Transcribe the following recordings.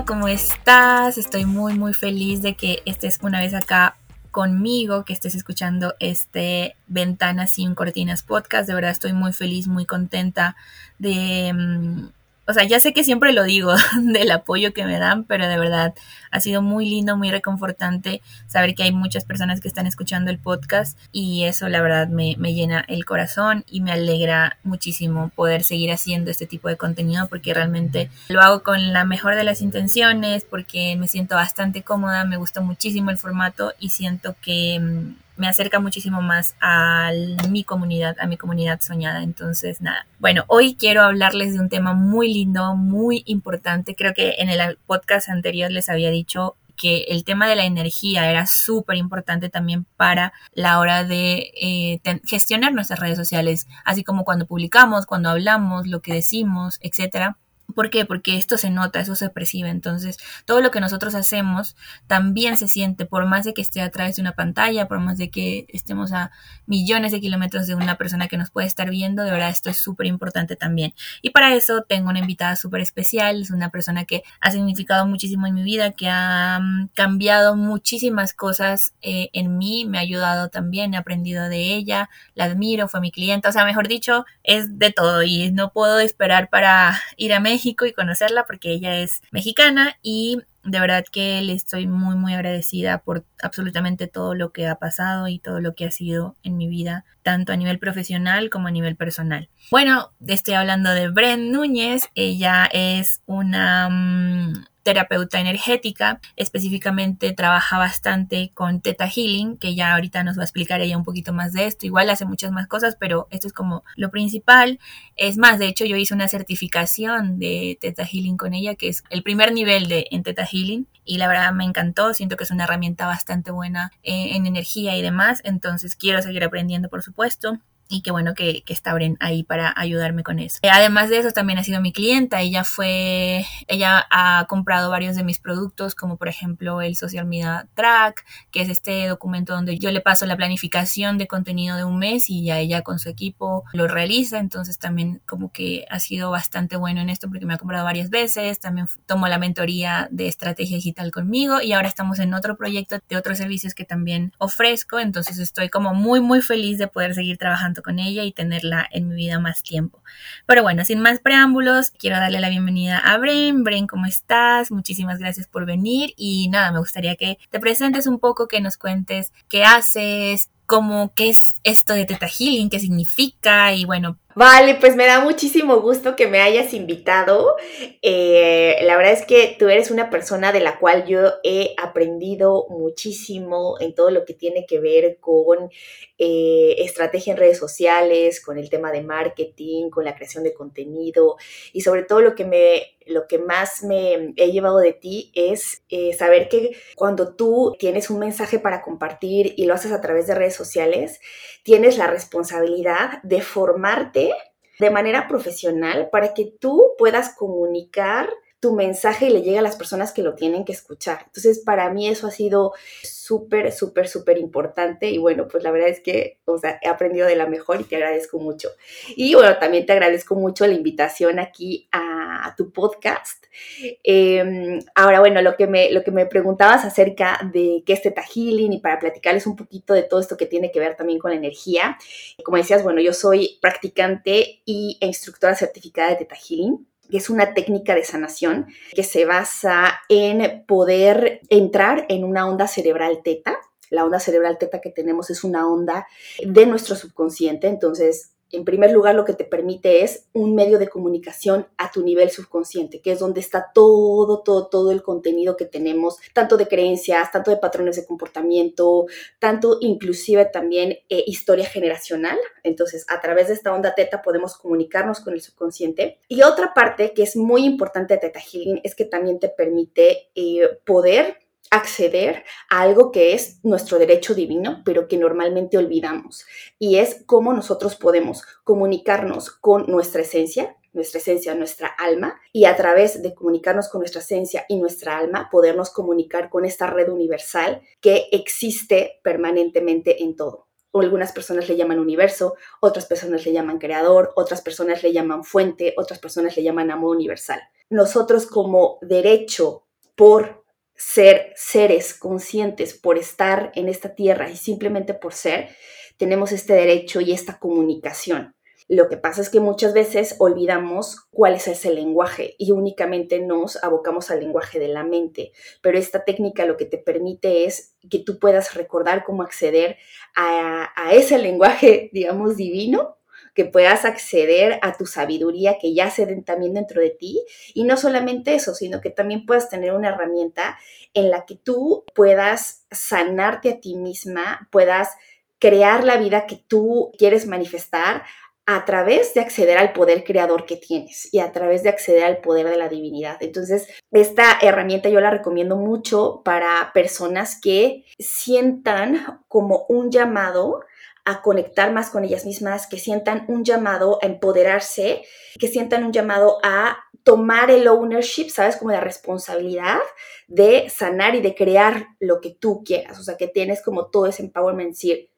¿cómo estás? Estoy muy muy feliz de que estés una vez acá conmigo, que estés escuchando este Ventana sin Cortinas podcast. De verdad estoy muy feliz, muy contenta de mm, o sea, ya sé que siempre lo digo del apoyo que me dan, pero de verdad ha sido muy lindo, muy reconfortante saber que hay muchas personas que están escuchando el podcast y eso la verdad me, me, llena el corazón y me alegra muchísimo poder seguir haciendo este tipo de contenido porque realmente lo hago con la mejor de las intenciones, porque me siento bastante cómoda, me gusta muchísimo el formato y siento que mm, me acerca muchísimo más a mi comunidad, a mi comunidad soñada. Entonces, nada. Bueno, hoy quiero hablarles de un tema muy lindo, muy importante. Creo que en el podcast anterior les había dicho que el tema de la energía era súper importante también para la hora de eh, gestionar nuestras redes sociales, así como cuando publicamos, cuando hablamos, lo que decimos, etcétera. ¿Por qué? Porque esto se nota, eso se percibe. Entonces, todo lo que nosotros hacemos también se siente, por más de que esté a través de una pantalla, por más de que estemos a millones de kilómetros de una persona que nos puede estar viendo, de verdad esto es súper importante también. Y para eso tengo una invitada súper especial, es una persona que ha significado muchísimo en mi vida, que ha mm, cambiado muchísimas cosas eh, en mí, me ha ayudado también, he aprendido de ella, la admiro, fue mi clienta, o sea, mejor dicho, es de todo y no puedo esperar para ir a México y conocerla porque ella es mexicana y de verdad que le estoy muy muy agradecida por absolutamente todo lo que ha pasado y todo lo que ha sido en mi vida, tanto a nivel profesional como a nivel personal. Bueno, estoy hablando de Bren Núñez, ella es una mm, terapeuta energética, específicamente trabaja bastante con Theta Healing, que ya ahorita nos va a explicar ella un poquito más de esto. Igual hace muchas más cosas, pero esto es como lo principal. Es más, de hecho yo hice una certificación de Theta Healing con ella, que es el primer nivel de en Theta Healing y la verdad me encantó, siento que es una herramienta bastante buena eh, en energía y demás, entonces quiero seguir aprendiendo por supuesto y qué bueno que, que está ahí para ayudarme con eso. Eh, además de eso, también ha sido mi clienta. Ella fue, ella ha comprado varios de mis productos, como por ejemplo el Social Media Track, que es este documento donde yo le paso la planificación de contenido de un mes y ya ella con su equipo lo realiza. Entonces también como que ha sido bastante bueno en esto porque me ha comprado varias veces. También tomo la mentoría de estrategia digital conmigo y ahora estamos en otro proyecto de otros servicios que también ofrezco. Entonces estoy como muy, muy feliz de poder seguir trabajando con ella y tenerla en mi vida más tiempo. Pero bueno, sin más preámbulos, quiero darle la bienvenida a Bren. Bren, ¿cómo estás? Muchísimas gracias por venir y nada, me gustaría que te presentes un poco, que nos cuentes qué haces, cómo, qué es esto de Teta Healing, qué significa y bueno, Vale, pues me da muchísimo gusto que me hayas invitado. Eh, la verdad es que tú eres una persona de la cual yo he aprendido muchísimo en todo lo que tiene que ver con eh, estrategia en redes sociales, con el tema de marketing, con la creación de contenido y sobre todo lo que me lo que más me he llevado de ti es eh, saber que cuando tú tienes un mensaje para compartir y lo haces a través de redes sociales, tienes la responsabilidad de formarte de manera profesional para que tú puedas comunicar tu mensaje y le llegue a las personas que lo tienen que escuchar. Entonces, para mí eso ha sido súper, súper, súper importante y bueno, pues la verdad es que, he aprendido de la mejor y te agradezco mucho. Y bueno, también te agradezco mucho la invitación aquí a, tu podcast. Em, ahora, bueno, lo que, me, lo que me preguntabas acerca de qué es Teta Healing y para platicarles un poquito de todo esto que tiene que ver también con la energía. Como decías, bueno, yo soy practicante y instructora certificada de Teta Healing que es una técnica de sanación que se basa en poder entrar en una onda cerebral teta. La onda cerebral teta que tenemos es una onda de nuestro subconsciente, entonces en primer lugar, lo que te permite es un medio de comunicación a tu nivel subconsciente, que es donde está todo, todo, todo el contenido que tenemos, tanto de creencias, tanto de patrones de comportamiento, tanto inclusive también eh, historia generacional. Entonces, a través de esta onda teta podemos comunicarnos con el subconsciente. Y otra parte que es muy importante de Teta Healing es que también te permite eh, poder acceder a algo que es nuestro derecho divino, pero que normalmente olvidamos. Y es cómo nosotros podemos comunicarnos con nuestra esencia, nuestra esencia, nuestra alma, y a través de comunicarnos con nuestra esencia y nuestra alma, podernos comunicar con esta red universal que existe permanentemente en todo. algunas personas le llaman universo, otras personas le llaman creador, otras personas le llaman fuente, otras personas le llaman amor universal. nosotros como derecho por ser seres conscientes, por estar en esta tierra y simplemente por ser, tenemos este derecho y esta comunicación. Lo que pasa es que muchas veces olvidamos cuál es ese lenguaje y únicamente nos abocamos al lenguaje de la mente. Pero esta técnica lo que te permite es que tú puedas recordar cómo acceder a, ese lenguaje, digamos, divino que puedas acceder a tu sabiduría que ya se den también dentro de ti. Y no solamente eso, sino que también puedas tener una herramienta en la que tú puedas sanarte a ti misma, puedas crear la vida que tú quieres manifestar a través de acceder al poder creador que tienes y a través de acceder al poder de la divinidad. Entonces, esta herramienta yo la recomiendo mucho para personas que sientan como un llamado a conectar más con ellas mismas, que sientan un llamado a empoderarse, que sientan un llamado a tomar el ownership, ¿sabes? Como la responsabilidad de sanar y de crear lo que tú quieras. O sea, que tienes como todo ese empowerment, decir,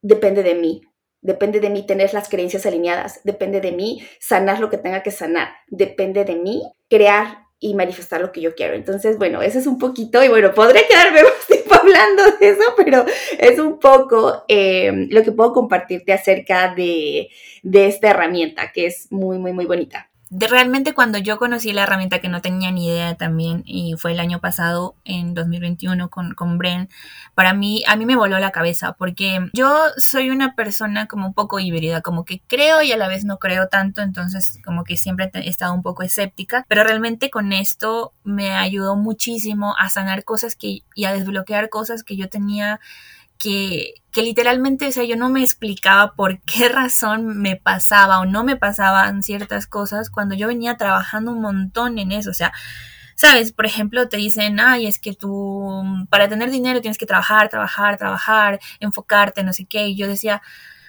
depende de mí, Depende de mí tener las creencias alineadas, depende de mí sanar lo que tenga que sanar, depende de mí crear y manifestar lo que yo quiero. Entonces, bueno, eso es un poquito, y bueno, podré quedarme más hablando de eso, pero es un poco em, lo que puedo compartirte acerca de, de esta herramienta, que es muy, muy, muy bonita de realmente cuando yo conocí la herramienta que no tenía ni idea también y fue el año pasado en 2021 con, con Bren, para mí, a mí me voló la cabeza porque yo soy una persona como un poco híbrida, como que creo y a la vez no creo tanto, entonces como que siempre he estado un poco escéptica, pero realmente con esto me ayudó muchísimo a sanar cosas que, y a desbloquear cosas que yo tenía que, que literalmente, o sea, yo no me explicaba por qué razón me pasaba o no me pasaban ciertas cosas cuando yo venía trabajando un montón en eso, o sea, sabes, por ejemplo, te dicen, ay, es que tú para tener dinero tienes que trabajar, trabajar, trabajar, enfocarte, no sé qué, y yo decía,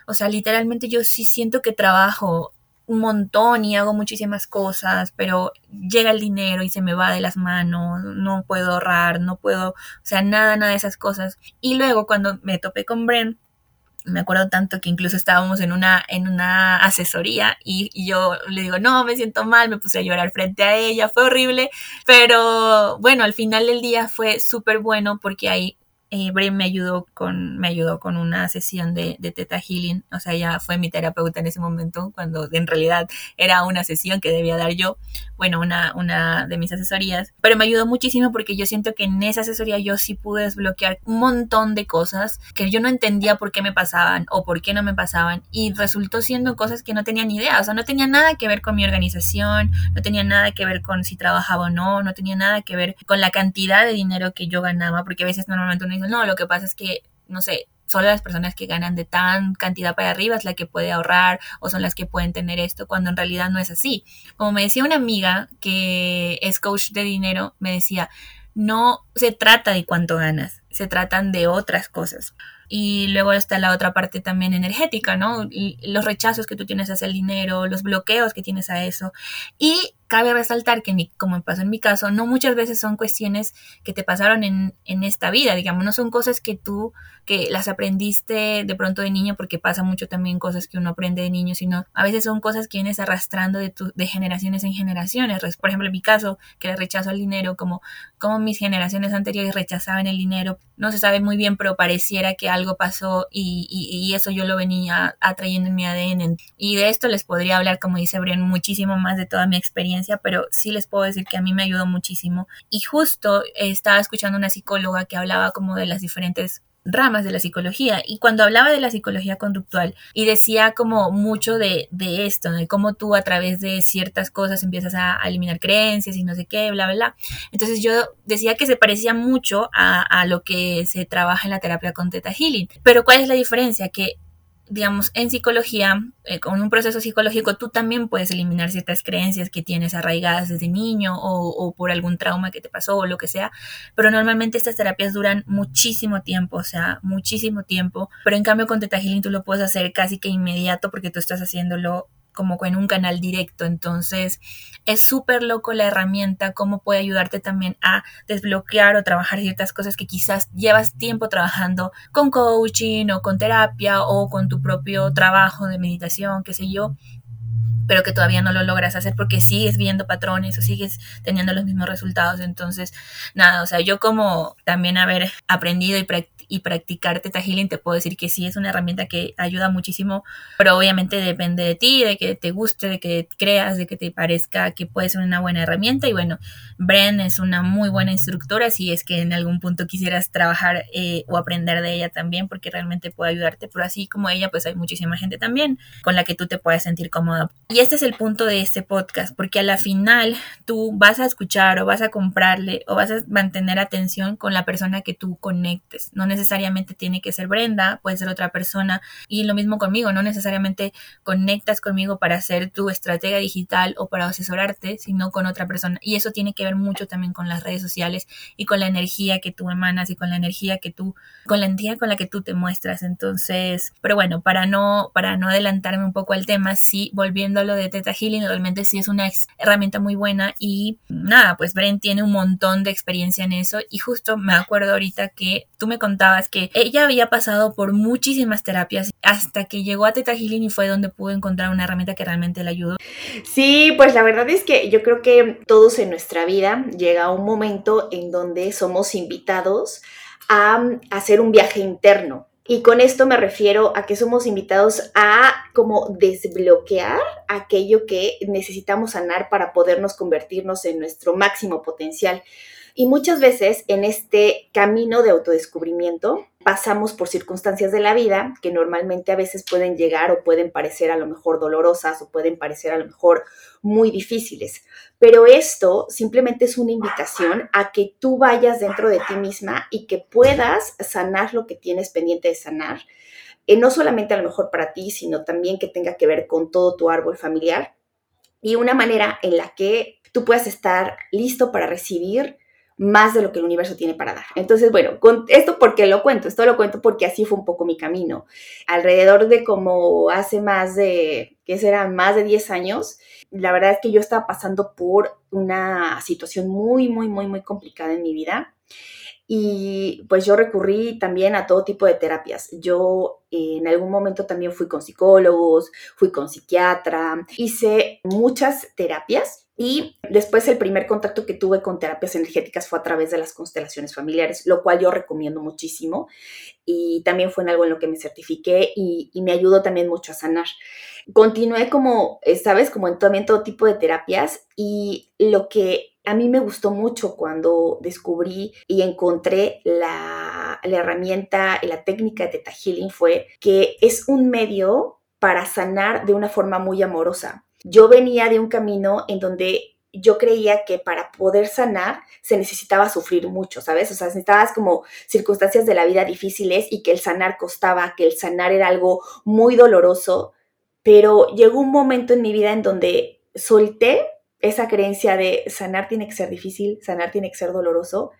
o sea, literalmente yo sí siento que trabajo un montón y hago muchísimas cosas, pero llega el dinero y se me va de las manos, no puedo ahorrar, no puedo, o sea, nada, nada de esas cosas. Y luego cuando me topé con Bren, me acuerdo tanto que incluso estábamos en una, en una asesoría y, yo le digo, no, me siento mal, me puse a llorar frente a ella, fue horrible, pero bueno, al final del día fue súper bueno porque ahí eh, me ayudó con, me ayudó con una sesión de, de Teta Healing, o sea, ella fue mi terapeuta en ese momento, cuando en realidad era una sesión que debía dar yo, bueno, una, una de mis asesorías, pero me ayudó muchísimo porque yo siento que en esa asesoría yo sí pude desbloquear un montón de cosas que yo no entendía por qué me pasaban o por qué no me pasaban. Y resultó siendo cosas que no tenía ni idea, o sea, no tenía nada que ver con mi organización, no tenía nada que ver con si trabajaba o no, no tenía nada que ver con la cantidad de dinero que yo ganaba, porque a veces normalmente uno no, lo que pasa es que, no sé, solo las personas que ganan de tan cantidad para arriba es la que puede ahorrar o son las que pueden tener esto, cuando en realidad no es así. Como me decía una amiga que es coach de dinero, me decía, no se trata de cuánto ganas, se tratan de otras cosas. Y luego está la otra parte también energética, ¿no? los rechazos que tú tienes hacia el dinero, los bloqueos que tienes a eso. Y cabe resaltar que, como me pasó en mi caso, no muchas veces son cuestiones que te pasaron en, en, esta vida, digamos, no son cosas que tú, que las aprendiste de pronto de niño, porque pasa mucho también cosas que uno aprende de niño, sino a veces son cosas que vienes arrastrando de, tu, de generaciones en generaciones. Por ejemplo, en mi caso, que era rechazo al dinero, como, como mis generaciones anteriores rechazaban el dinero, no se sabe muy bien, pero pareciera que algo pasó y, y, eso yo lo venía atrayendo en mi ADN. Y de esto les podría hablar, como dice Brian, muchísimo más de toda mi experiencia pero sí les puedo decir que a mí me ayudó muchísimo. Y justo estaba escuchando una psicóloga que hablaba como de las diferentes ramas de la psicología y cuando hablaba de la psicología conductual y decía como mucho de, esto, de cómo tú a través de ciertas cosas empiezas a, eliminar creencias y no sé qué, bla, bla, bla. Entonces yo decía que se parecía mucho a, a lo que se trabaja en la terapia con Theta Healing. Pero ¿cuál es la diferencia? Que digamos, en psicología, eh, con un proceso psicológico, tú también puedes eliminar ciertas creencias que tienes arraigadas desde niño o, por algún trauma que te pasó o lo que sea, pero normalmente estas terapias duran muchísimo tiempo, o sea, muchísimo tiempo, pero en cambio con Teta Healing tú lo puedes hacer casi que inmediato porque tú estás haciéndolo como en un canal directo. Entonces, es súper loco la herramienta, cómo puede ayudarte también a desbloquear o trabajar ciertas cosas que quizás llevas tiempo trabajando con coaching o con terapia o con tu propio trabajo de meditación, qué sé yo. Pero que todavía no lo logras hacer porque sigues viendo patrones o sigues teniendo los mismos resultados. Entonces, nada, o sea, yo como también haber aprendido y practicado y practicar Teta Healing, te puedo decir que sí es una herramienta que ayuda muchísimo, pero obviamente depende de ti, de que te guste, de que creas, de que te parezca que puede ser una buena herramienta. Y bueno, Bren es una muy buena instructora si es que en algún punto quisieras trabajar eh, o aprender de ella también, porque realmente puede ayudarte. Pero así como ella, pues hay muchísima gente también con la que tú te puedes sentir Y este es el punto de este podcast, porque a la final tú vas a escuchar o vas a comprarle o vas a mantener atención con la persona que tú conectes. No necesariamente tiene que ser Brenda, puede ser otra persona. Y lo mismo conmigo, no necesariamente conectas conmigo para ser tu estratega digital o para asesorarte, sino con otra persona. Y eso tiene que ver mucho también con las redes sociales y con la energía que tú emanas y con la energía que tú, con la energía con la que tú te muestras. Entonces, pero bueno, para no, para no adelantarme un poco al tema, sí, volviendo a lo de Teta Healing, realmente sí es una herramienta muy buena y nada, pues Bren tiene un montón de experiencia en eso y justo me acuerdo ahorita que tú me contaste que ella había pasado por muchísimas terapias hasta que llegó a Teta Healing y fue donde pudo encontrar una herramienta que realmente le ayudó. Sí, pues la verdad es que yo creo que todos en nuestra vida llega un momento en donde somos invitados a hacer un viaje interno. Y con esto me refiero a que somos invitados a como desbloquear aquello que necesitamos sanar para podernos convertirnos en nuestro máximo potencial. Y muchas veces en este camino de autodescubrimiento pasamos por circunstancias de la vida que normalmente a veces pueden llegar o pueden parecer a lo mejor dolorosas o pueden parecer a lo mejor muy difíciles. Pero esto simplemente es una invitación a que tú vayas dentro de ti misma y que puedas sanar lo que tienes pendiente de sanar. Eh, no solamente a lo mejor para ti, sino también que tenga que ver con todo tu árbol familiar y una manera en la que tú puedas estar listo para recibir más de lo que el universo tiene para dar. Entonces, bueno, con esto porque lo cuento, esto lo cuento porque así fue un poco mi camino. Alrededor de como hace más de, ¿qué será? Más de 10 años, la verdad es que yo estaba pasando por una situación muy, muy, muy, muy complicada en mi vida. Y pues yo recurrí también a todo tipo de terapias. Yo en algún momento también fui con psicólogos, fui con psiquiatra, hice muchas terapias y después el primer contacto que tuve con terapias energéticas fue a través de las constelaciones familiares, lo cual yo recomiendo muchísimo. Y también fue en algo en lo que me certifiqué y, me ayudó también mucho a sanar. Continué como, eh, sabes, como en todo tipo de terapias y lo que a mí me gustó mucho cuando descubrí y encontré la, la herramienta y la técnica de Teta Healing fue que es un medio para sanar de una forma muy amorosa yo venía de un camino en donde yo creía que para poder sanar se necesitaba sufrir mucho, ¿sabes? O sea, necesitabas como circunstancias de la vida difíciles y que el sanar costaba, que el sanar era algo muy doloroso, pero llegó un momento en mi vida en donde solté esa creencia de sanar tiene que ser difícil, sanar tiene que ser doloroso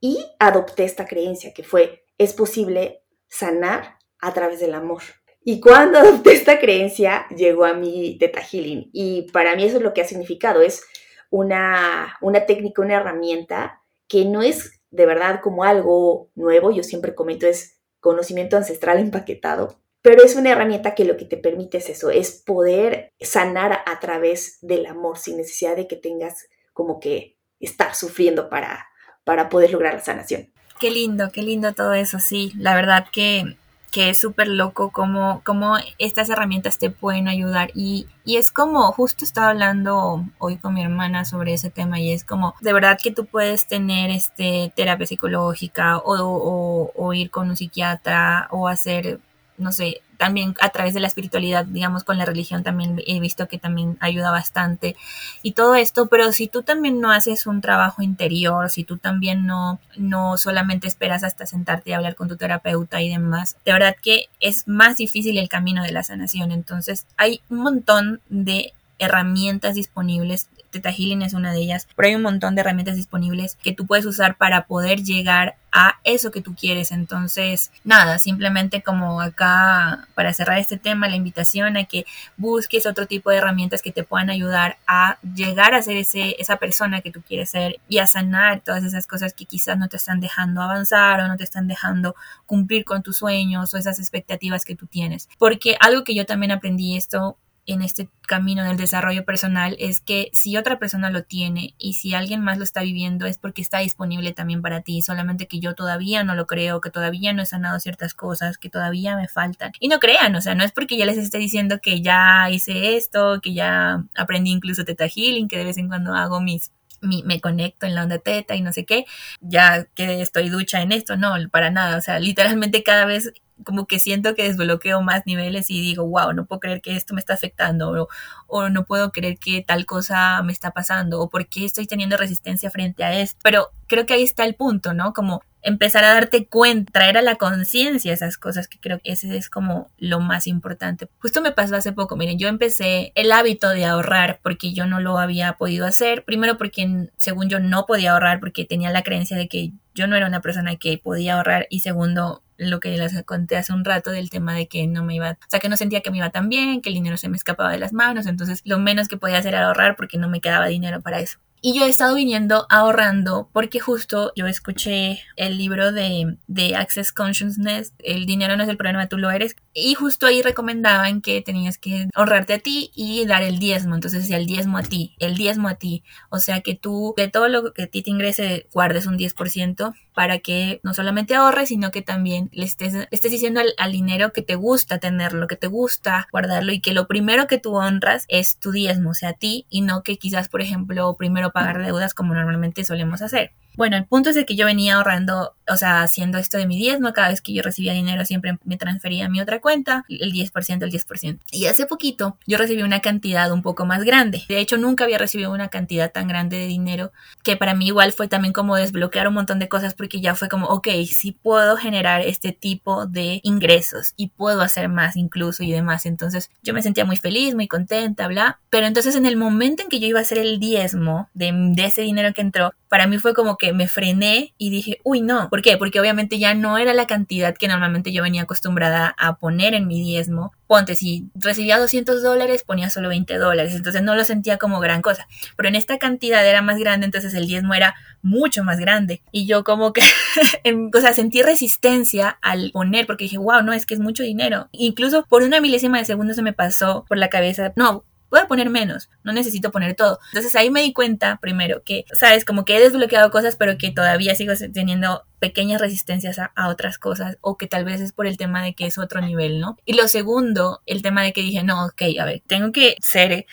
y adopté esta creencia que fue, es posible sanar a través del amor. Y cuando adopté esta creencia, llegó a mi Teta Healing. Y para mí eso es lo que ha significado. Es una, una técnica, una herramienta que no es de verdad como algo nuevo. Yo siempre comento es conocimiento ancestral empaquetado. Pero es una herramienta que lo que te permite es eso, es poder sanar a través del amor sin necesidad de que tengas como que estar sufriendo para, para poder lograr la sanación. Qué lindo, qué lindo todo eso, sí. La verdad que que es súper loco cómo, cómo, estas herramientas te pueden ayudar. Y, y, es como, justo estaba hablando hoy con mi hermana sobre ese tema y es como, de verdad que tú puedes tener este, terapia psicológica o, o, o ir con un psiquiatra o hacer, no sé, también a través de la espiritualidad, digamos, con la religión también he visto que también ayuda bastante y todo esto, pero si tú también no haces un trabajo interior, si tú también no, no solamente esperas hasta sentarte y hablar con tu terapeuta y demás, de verdad que es más difícil el camino de la sanación. Entonces hay un montón de herramientas disponibles Teta Healing es una de ellas, pero hay un montón de herramientas disponibles que tú puedes usar para poder llegar a eso que tú quieres. Entonces, nada, simplemente como acá, para cerrar este tema, la invitación a que busques otro tipo de herramientas que te puedan ayudar a llegar a ser ese, esa persona que tú quieres ser y a sanar todas esas cosas que quizás no te están dejando avanzar o no te están dejando cumplir con tus sueños o esas expectativas que tú tienes. Porque algo que yo también aprendí esto en este camino del desarrollo personal es que si otra persona lo tiene y si alguien más lo está viviendo es porque está disponible también para ti, solamente que yo todavía no lo creo, que todavía no he sanado ciertas cosas, que todavía me faltan. Y no crean, o sea, no es porque ya les esté diciendo que ya hice esto, que ya aprendí incluso Teta Healing, que de vez en cuando hago mis me conecto en la onda teta y no sé qué, ya que estoy ducha en esto, no, para nada, o sea, literalmente cada vez como que siento que desbloqueo más niveles y digo, wow, no puedo creer que esto me está afectando o, o no puedo creer que tal cosa me está pasando o por qué estoy teniendo resistencia frente a esto. Pero creo que ahí está el punto, ¿no? Como empezar a darte cuenta, traer a la conciencia esas cosas, que creo que ese es como lo más importante. Justo me pasó hace poco, miren, yo empecé el hábito de ahorrar porque yo no lo había podido hacer, primero porque según yo no podía ahorrar porque tenía la creencia de que yo no era una persona que podía ahorrar y segundo lo que les conté hace un rato del tema de que no me iba, o sea, que no sentía que me iba tan bien, que el dinero se me escapaba de las manos, entonces lo menos que podía hacer era ahorrar porque no me quedaba dinero para eso. Y yo he estado viniendo ahorrando porque justo yo escuché el libro de, de Access Consciousness, El dinero no es el problema, tú lo eres. Y justo ahí recomendaban que tenías que ahorrarte a ti y dar el diezmo. Entonces decía el diezmo a ti, el diezmo a ti. O sea que tú, de todo lo que a ti te ingrese, guardes un 10% para que no solamente ahorres, sino que también le estés, estés diciendo al, al dinero que te gusta tenerlo, que te gusta guardarlo y que lo primero que tú honras es tu diezmo, o sea, a ti y no que quizás, por ejemplo, primero pagar deudas como normalmente solemos hacer. Bueno, el punto es de que yo venía ahorrando, o sea, haciendo esto de mi diezmo, cada vez que yo recibía dinero siempre me transfería a mi otra cuenta, el 10%, el 10%. Y hace poquito yo recibí una cantidad un poco más grande. De hecho, nunca había recibido una cantidad tan grande de dinero, que para mí igual fue también como desbloquear un montón de cosas porque ya fue como, ok, sí puedo generar este tipo de ingresos y puedo hacer más incluso y demás. Entonces yo me sentía muy feliz, muy contenta, bla. Pero entonces en el momento en que yo iba a hacer el diezmo de, de ese dinero que entró, para mí fue como que me frené y dije, uy, no. ¿Por qué? Porque obviamente ya no era la cantidad que normalmente yo venía acostumbrada a poner en mi diezmo. Ponte, si recibía 200 dólares, ponía solo 20 dólares. Entonces no lo sentía como gran cosa. Pero en esta cantidad era más grande, entonces el diezmo era mucho más grande. Y yo como que, o sea, sentí resistencia al poner porque dije, wow, no, es que es mucho dinero. Incluso por una milésima de segundo se me pasó por la cabeza, no, puedo poner menos, no necesito poner todo. Entonces ahí me di cuenta, primero, que, sabes, como que he desbloqueado cosas, pero que todavía sigo teniendo pequeñas resistencias a, otras cosas, o que tal vez es por el tema de que es otro nivel, ¿no? Y lo segundo, el tema de que dije, no, ok, a ver, tengo que ser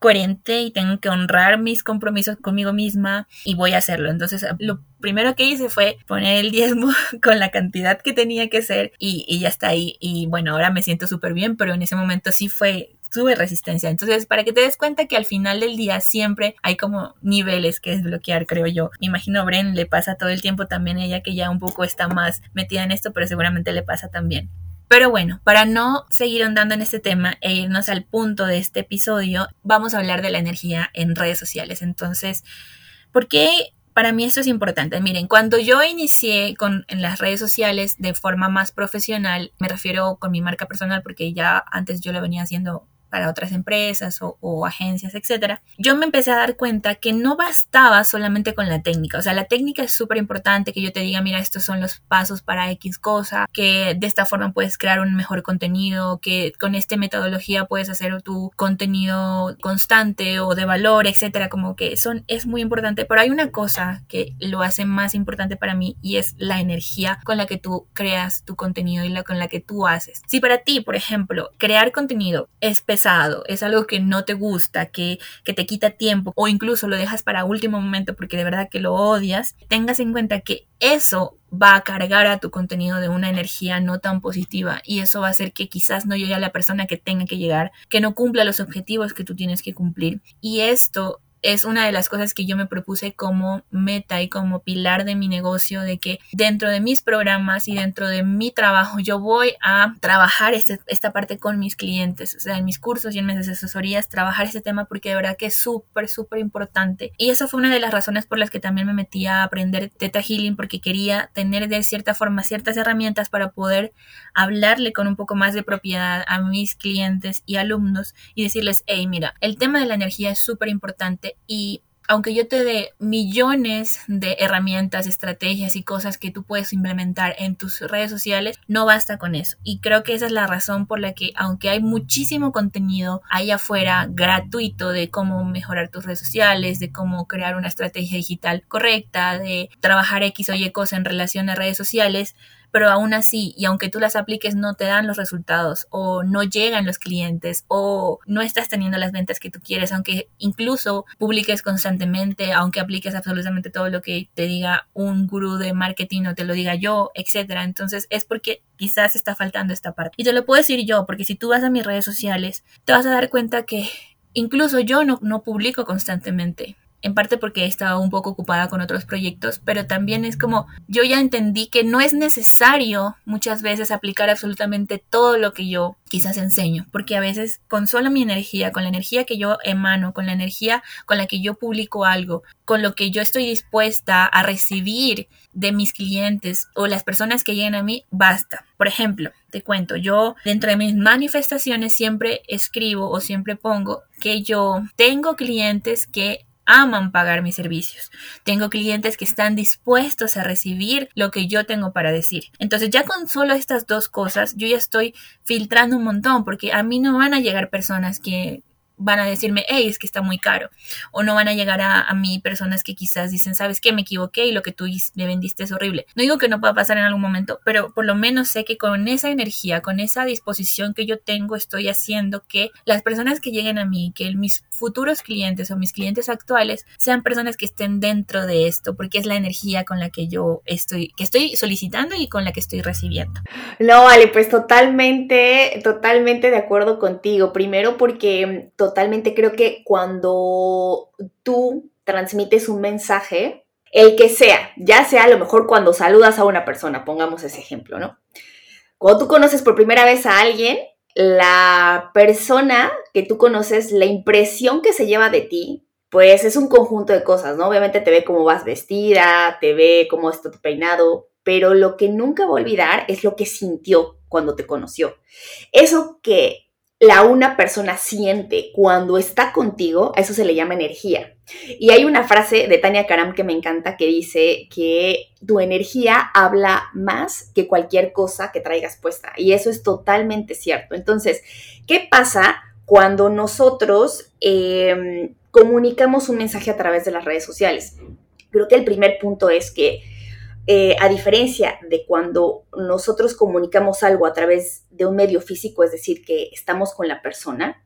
coherente y tengo que honrar mis compromisos conmigo misma y voy a hacerlo. Entonces, lo primero que hice fue poner el diezmo con la cantidad que tenía que ser y, y ya está ahí. Y bueno, ahora me siento súper bien, pero en ese momento sí fue sube resistencia. Entonces, para que te des cuenta que al final del día siempre hay como niveles que desbloquear, creo yo. Me imagino Bren le pasa todo el tiempo también ella que ya un poco está más metida en esto, pero seguramente le pasa también. Pero bueno, para no seguir andando en este tema e irnos al punto de este episodio, vamos a hablar de la energía en redes sociales. Entonces, ¿por qué para mí esto es importante. Miren, cuando yo inicié con, en las redes sociales de forma más profesional, me refiero con mi marca personal porque ya antes yo lo venía haciendo para otras empresas o, agencias, etcétera, yo me empecé a dar cuenta que no bastaba solamente con la técnica. O sea, la técnica es súper importante, que yo te diga, mira, estos son los pasos para X cosa, que de esta forma puedes crear un mejor contenido, que con esta metodología puedes hacer tu contenido constante o de valor, etcétera. Como que son, es muy importante. Pero hay una cosa que lo hace más importante para mí y es la energía con la que tú creas tu contenido y la con la que tú haces. Si para ti, por ejemplo, crear contenido es pesado, es algo que no te gusta, que, que te quita tiempo o incluso lo dejas para último momento porque de verdad que lo odias, tengas en cuenta que eso va a cargar a tu contenido de una energía no tan positiva y eso va a hacer que quizás no llegue a la persona que tenga que llegar, que no cumpla los objetivos que tú tienes que cumplir. Y esto es una de las cosas que yo me propuse como meta y como pilar de mi negocio, de que dentro de mis programas y dentro de mi trabajo yo voy a trabajar este, esta parte con mis clientes, o sea, en mis cursos y en mis asesorías, trabajar este tema porque de verdad que es súper, súper importante. Y esa fue una de las razones por las que también me metí a aprender Teta Healing porque quería tener de cierta forma ciertas herramientas para poder hablarle con un poco más de propiedad a mis clientes y alumnos y decirles, hey, mira, el tema de la energía es súper importante y aunque yo te dé millones de herramientas, estrategias y cosas que tú puedes implementar en tus redes sociales, no basta con eso. Y creo que esa es la razón por la que, aunque hay muchísimo contenido ahí afuera gratuito de cómo mejorar tus redes sociales, de cómo crear una estrategia digital correcta, de trabajar X o Y cosas en relación a redes sociales, pero aún así, y aunque tú las apliques, no te dan los resultados o no llegan los clientes o no estás teniendo las ventas que tú quieres, aunque incluso publiques constantemente, aunque apliques absolutamente todo lo que te diga un gurú de marketing o te lo diga yo, etcétera. Entonces es porque quizás está faltando esta parte. Y te lo puedo decir yo, porque si tú vas a mis redes sociales, te vas a dar cuenta que incluso yo no, no publico constantemente en parte porque he estado un poco ocupada con otros proyectos, pero también es como yo ya entendí que no es necesario muchas veces aplicar absolutamente todo lo que yo quizás enseño, porque a veces con solo mi energía, con la energía que yo emano, con la energía con la que yo publico algo, con lo que yo estoy dispuesta a recibir de mis clientes o las personas que lleguen a mí, basta. Por ejemplo, te cuento, yo dentro de mis manifestaciones siempre escribo o siempre pongo que yo tengo clientes que aman pagar mis servicios. Tengo clientes que están dispuestos a recibir lo que yo tengo para decir. Entonces ya con solo estas dos cosas yo ya estoy filtrando un montón porque a mí no van a llegar personas que van a decirme, hey, es que está muy caro. O no van a llegar a, a mí personas que quizás dicen, sabes qué, me equivoqué y lo que tú me vendiste es horrible. No digo que no pueda pasar en algún momento, pero por lo menos sé que con esa energía, con esa disposición que yo tengo, estoy haciendo que las personas que lleguen a mí, que mis futuros clientes o mis clientes actuales sean personas que estén dentro de esto, porque es la energía con la que yo estoy, que estoy solicitando y con la que estoy recibiendo. No, vale, pues totalmente, totalmente de acuerdo contigo. Primero porque totalmente creo que cuando tú transmites un mensaje, el que sea, ya sea a lo mejor cuando saludas a una persona, pongamos ese ejemplo, ¿no? Cuando tú conoces por primera vez a alguien, la persona que tú conoces, la impresión que se lleva de ti, pues es un conjunto de cosas, ¿no? Obviamente te ve cómo vas vestida, te ve cómo está tu peinado, pero lo que nunca va a olvidar es lo que sintió cuando te conoció. Eso que la una persona siente cuando está contigo, a eso se le llama energía. Y hay una frase de Tania Karam que me encanta que dice que tu energía habla más que cualquier cosa que traigas puesta. Y eso es totalmente cierto. Entonces, ¿qué pasa cuando nosotros em, comunicamos un mensaje a través de las redes sociales? Creo que el primer punto es que eh, a diferencia de cuando nosotros comunicamos algo a través de un medio físico, es decir, que estamos con la persona,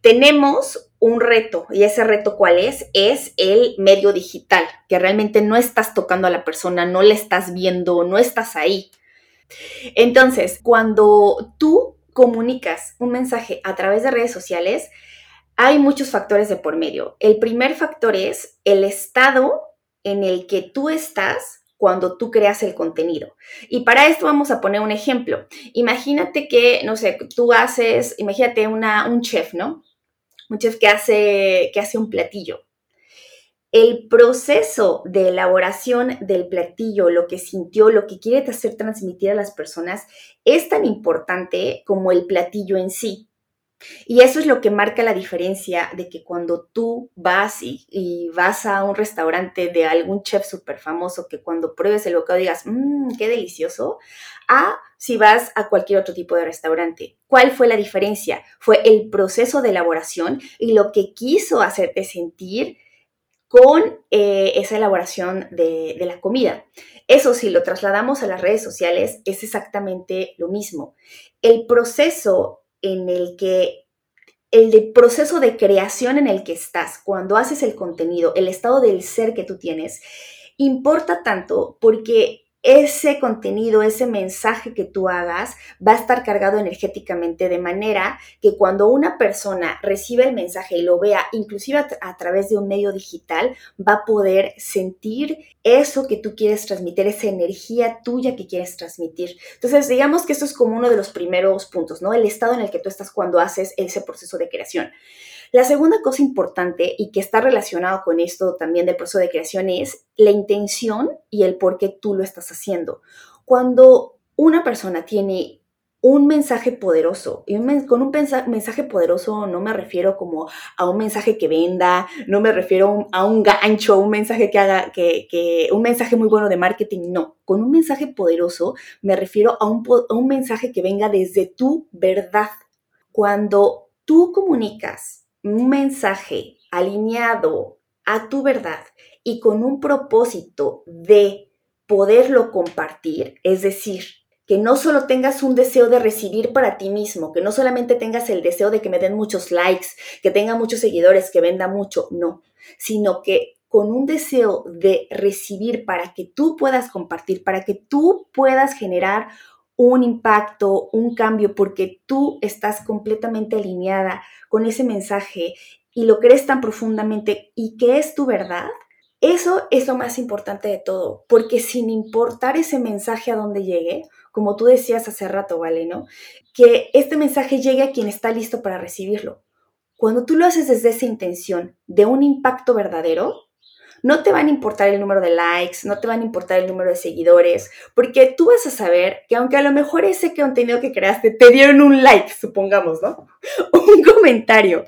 tenemos un reto y ese reto cuál es? Es el medio digital, que realmente no estás tocando a la persona, no le estás viendo, no estás ahí. Entonces, cuando tú comunicas un mensaje a través de redes sociales, hay muchos factores de por medio. El primer factor es el estado en el que tú estás cuando tú creas el contenido. Y para esto vamos a poner un ejemplo. Imagínate que, no sé, tú haces, imagínate una, un chef, ¿no? Un chef que hace, que hace un platillo. El proceso de elaboración del platillo, lo que sintió, lo que quiere hacer transmitir a las personas, es tan importante como el platillo en sí. Y eso es lo que marca la diferencia de que cuando tú vas y, vas a un restaurante de algún chef súper famoso, que cuando pruebes el bocado digas, mmm, qué delicioso, a si vas a cualquier otro tipo de restaurante. ¿Cuál fue la diferencia? Fue el proceso de elaboración y lo que quiso hacerte sentir con eh, esa elaboración de la comida. Eso si lo trasladamos a las redes sociales es exactamente lo mismo. El proceso en el que el proceso de creación en el que estás, cuando haces el contenido, el estado del ser que tú tienes, importa tanto porque ese contenido, ese mensaje que tú hagas va a estar cargado energéticamente de manera que cuando una persona recibe el mensaje y lo vea, inclusive a, través de un medio digital, va a poder sentir eso que tú quieres transmitir, esa energía tuya que quieres transmitir. Entonces, digamos que esto es como uno de los primeros puntos, ¿no? El estado en el que tú estás cuando haces ese proceso de creación. La segunda cosa importante y que está relacionado con esto también del proceso de creación es la intención y el por qué tú lo estás haciendo. Cuando una persona tiene un mensaje poderoso. Y con un mensaje poderoso no me refiero como a un mensaje que venda, no me refiero a un gancho, un mensaje que haga, que, un mensaje muy bueno de marketing, no. Con un mensaje poderoso me refiero a un, a un mensaje que venga desde tu verdad. Cuando tú comunicas un mensaje alineado a tu verdad y con un propósito de poderlo compartir, es decir, que no solo tengas un deseo de recibir para ti mismo, que no solamente tengas el deseo de que me den muchos likes, que tenga muchos seguidores, que venda mucho, no, sino que con un deseo de recibir para que tú puedas compartir, para que tú puedas generar un impacto, un cambio, porque tú estás completamente alineada con ese mensaje y lo crees tan profundamente y que es tu verdad, eso es lo más importante de todo, porque sin importar ese mensaje a dónde llegue, como tú decías hace rato, ¿vale? ¿No? Que este mensaje llegue a quien está listo para recibirlo. Cuando tú lo haces desde esa intención de un impacto verdadero, no te van a importar el número de likes, no te van a importar el número de seguidores, porque tú vas a saber que aunque a lo mejor ese contenido que creaste te dieron un like, supongamos, ¿no? un comentario,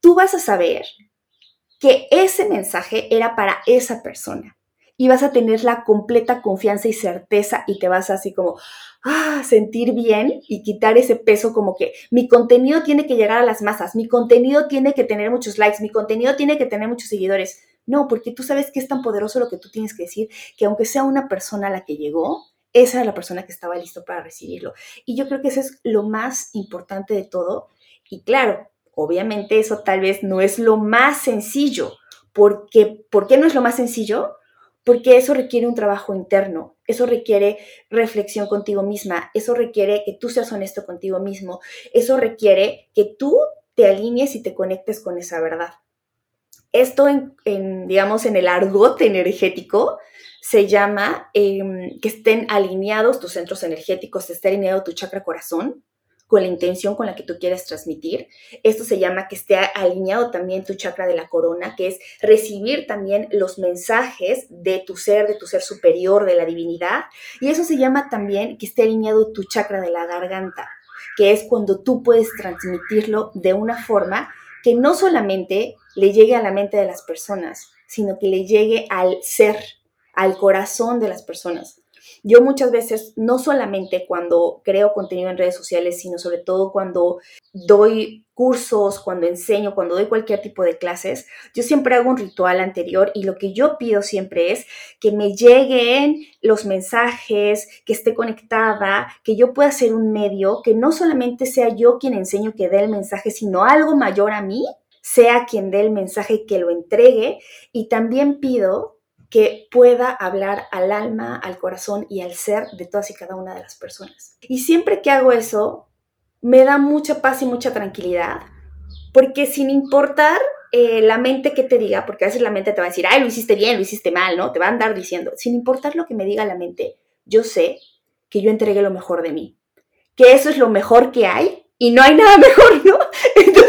tú vas a saber que ese mensaje era para esa persona y vas a tener la completa confianza y certeza y te vas así como, ah, sentir bien y quitar ese peso como que mi contenido tiene que llegar a las masas, mi contenido tiene que tener muchos likes, mi contenido tiene que tener muchos seguidores. No, porque tú sabes que es tan poderoso lo que tú tienes que decir, que aunque sea una persona a la que llegó, esa era la persona que estaba listo para recibirlo. Y yo creo que eso es lo más importante de todo. Y claro, obviamente eso tal vez no es lo más sencillo. Porque, ¿Por qué no es lo más sencillo? porque eso requiere un trabajo interno, eso requiere reflexión contigo misma, eso requiere que tú seas honesto contigo mismo, eso requiere que tú te alinees y te conectes con esa verdad. Esto, en, digamos, en el argot energético se llama em, que estén alineados tus centros energéticos, esté alineado tu chakra corazón, con la intención con la que tú quieres transmitir. Esto se llama que esté alineado también tu chakra de la corona, que es recibir también los mensajes de tu ser, de tu ser superior, de la divinidad. Y eso se llama también que esté alineado tu chakra de la garganta, que es cuando tú puedes transmitirlo de una forma que no solamente le llegue a la mente de las personas, sino que le llegue al ser, al corazón de las personas. Yo muchas veces, no solamente cuando creo contenido en redes sociales, sino sobre todo cuando doy cursos, cuando enseño, cuando doy cualquier tipo de clases, yo siempre hago un ritual anterior y lo que yo pido siempre es que me lleguen los mensajes, que esté conectada, que yo pueda ser un medio, que no solamente sea yo quien enseño que dé el mensaje, sino algo mayor a mí, sea quien dé el mensaje que lo entregue y también pido que pueda hablar al alma, al corazón y al ser de todas y cada una de las personas. Y siempre que hago eso, me da mucha paz y mucha tranquilidad, porque sin importar eh, la mente que te diga, porque a veces la mente te va a decir, ay, lo hiciste bien, lo hiciste mal, ¿no? Te va a andar diciendo, sin importar lo que me diga la mente, yo sé que yo entregué lo mejor de mí, que eso es lo mejor que hay y no hay nada mejor, ¿no?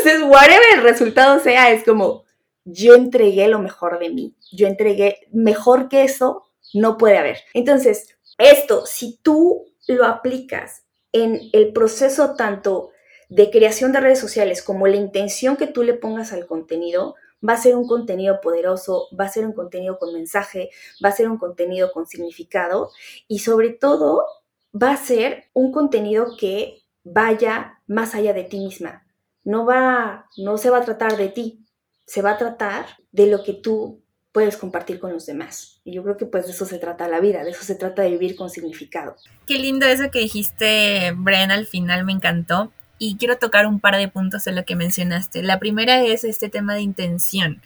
Entonces, whatever el resultado sea, es como, yo entregué lo mejor de mí, yo entregué mejor que eso, no puede haber. Entonces, esto, si tú lo aplicas en el proceso tanto de creación de redes sociales como la intención que tú le pongas al contenido, va a ser un contenido poderoso, va a ser un contenido con mensaje, va a ser un contenido con significado y sobre todo va a ser un contenido que vaya más allá de ti misma. No va, no se va a tratar de ti, se va a tratar de lo que tú puedes compartir con los demás. Y yo creo que pues de eso se trata la vida, de eso se trata de vivir con significado. Qué lindo eso que dijiste, Bren, al final me encantó. Y quiero tocar un par de puntos de lo que mencionaste. La primera es este tema de intención.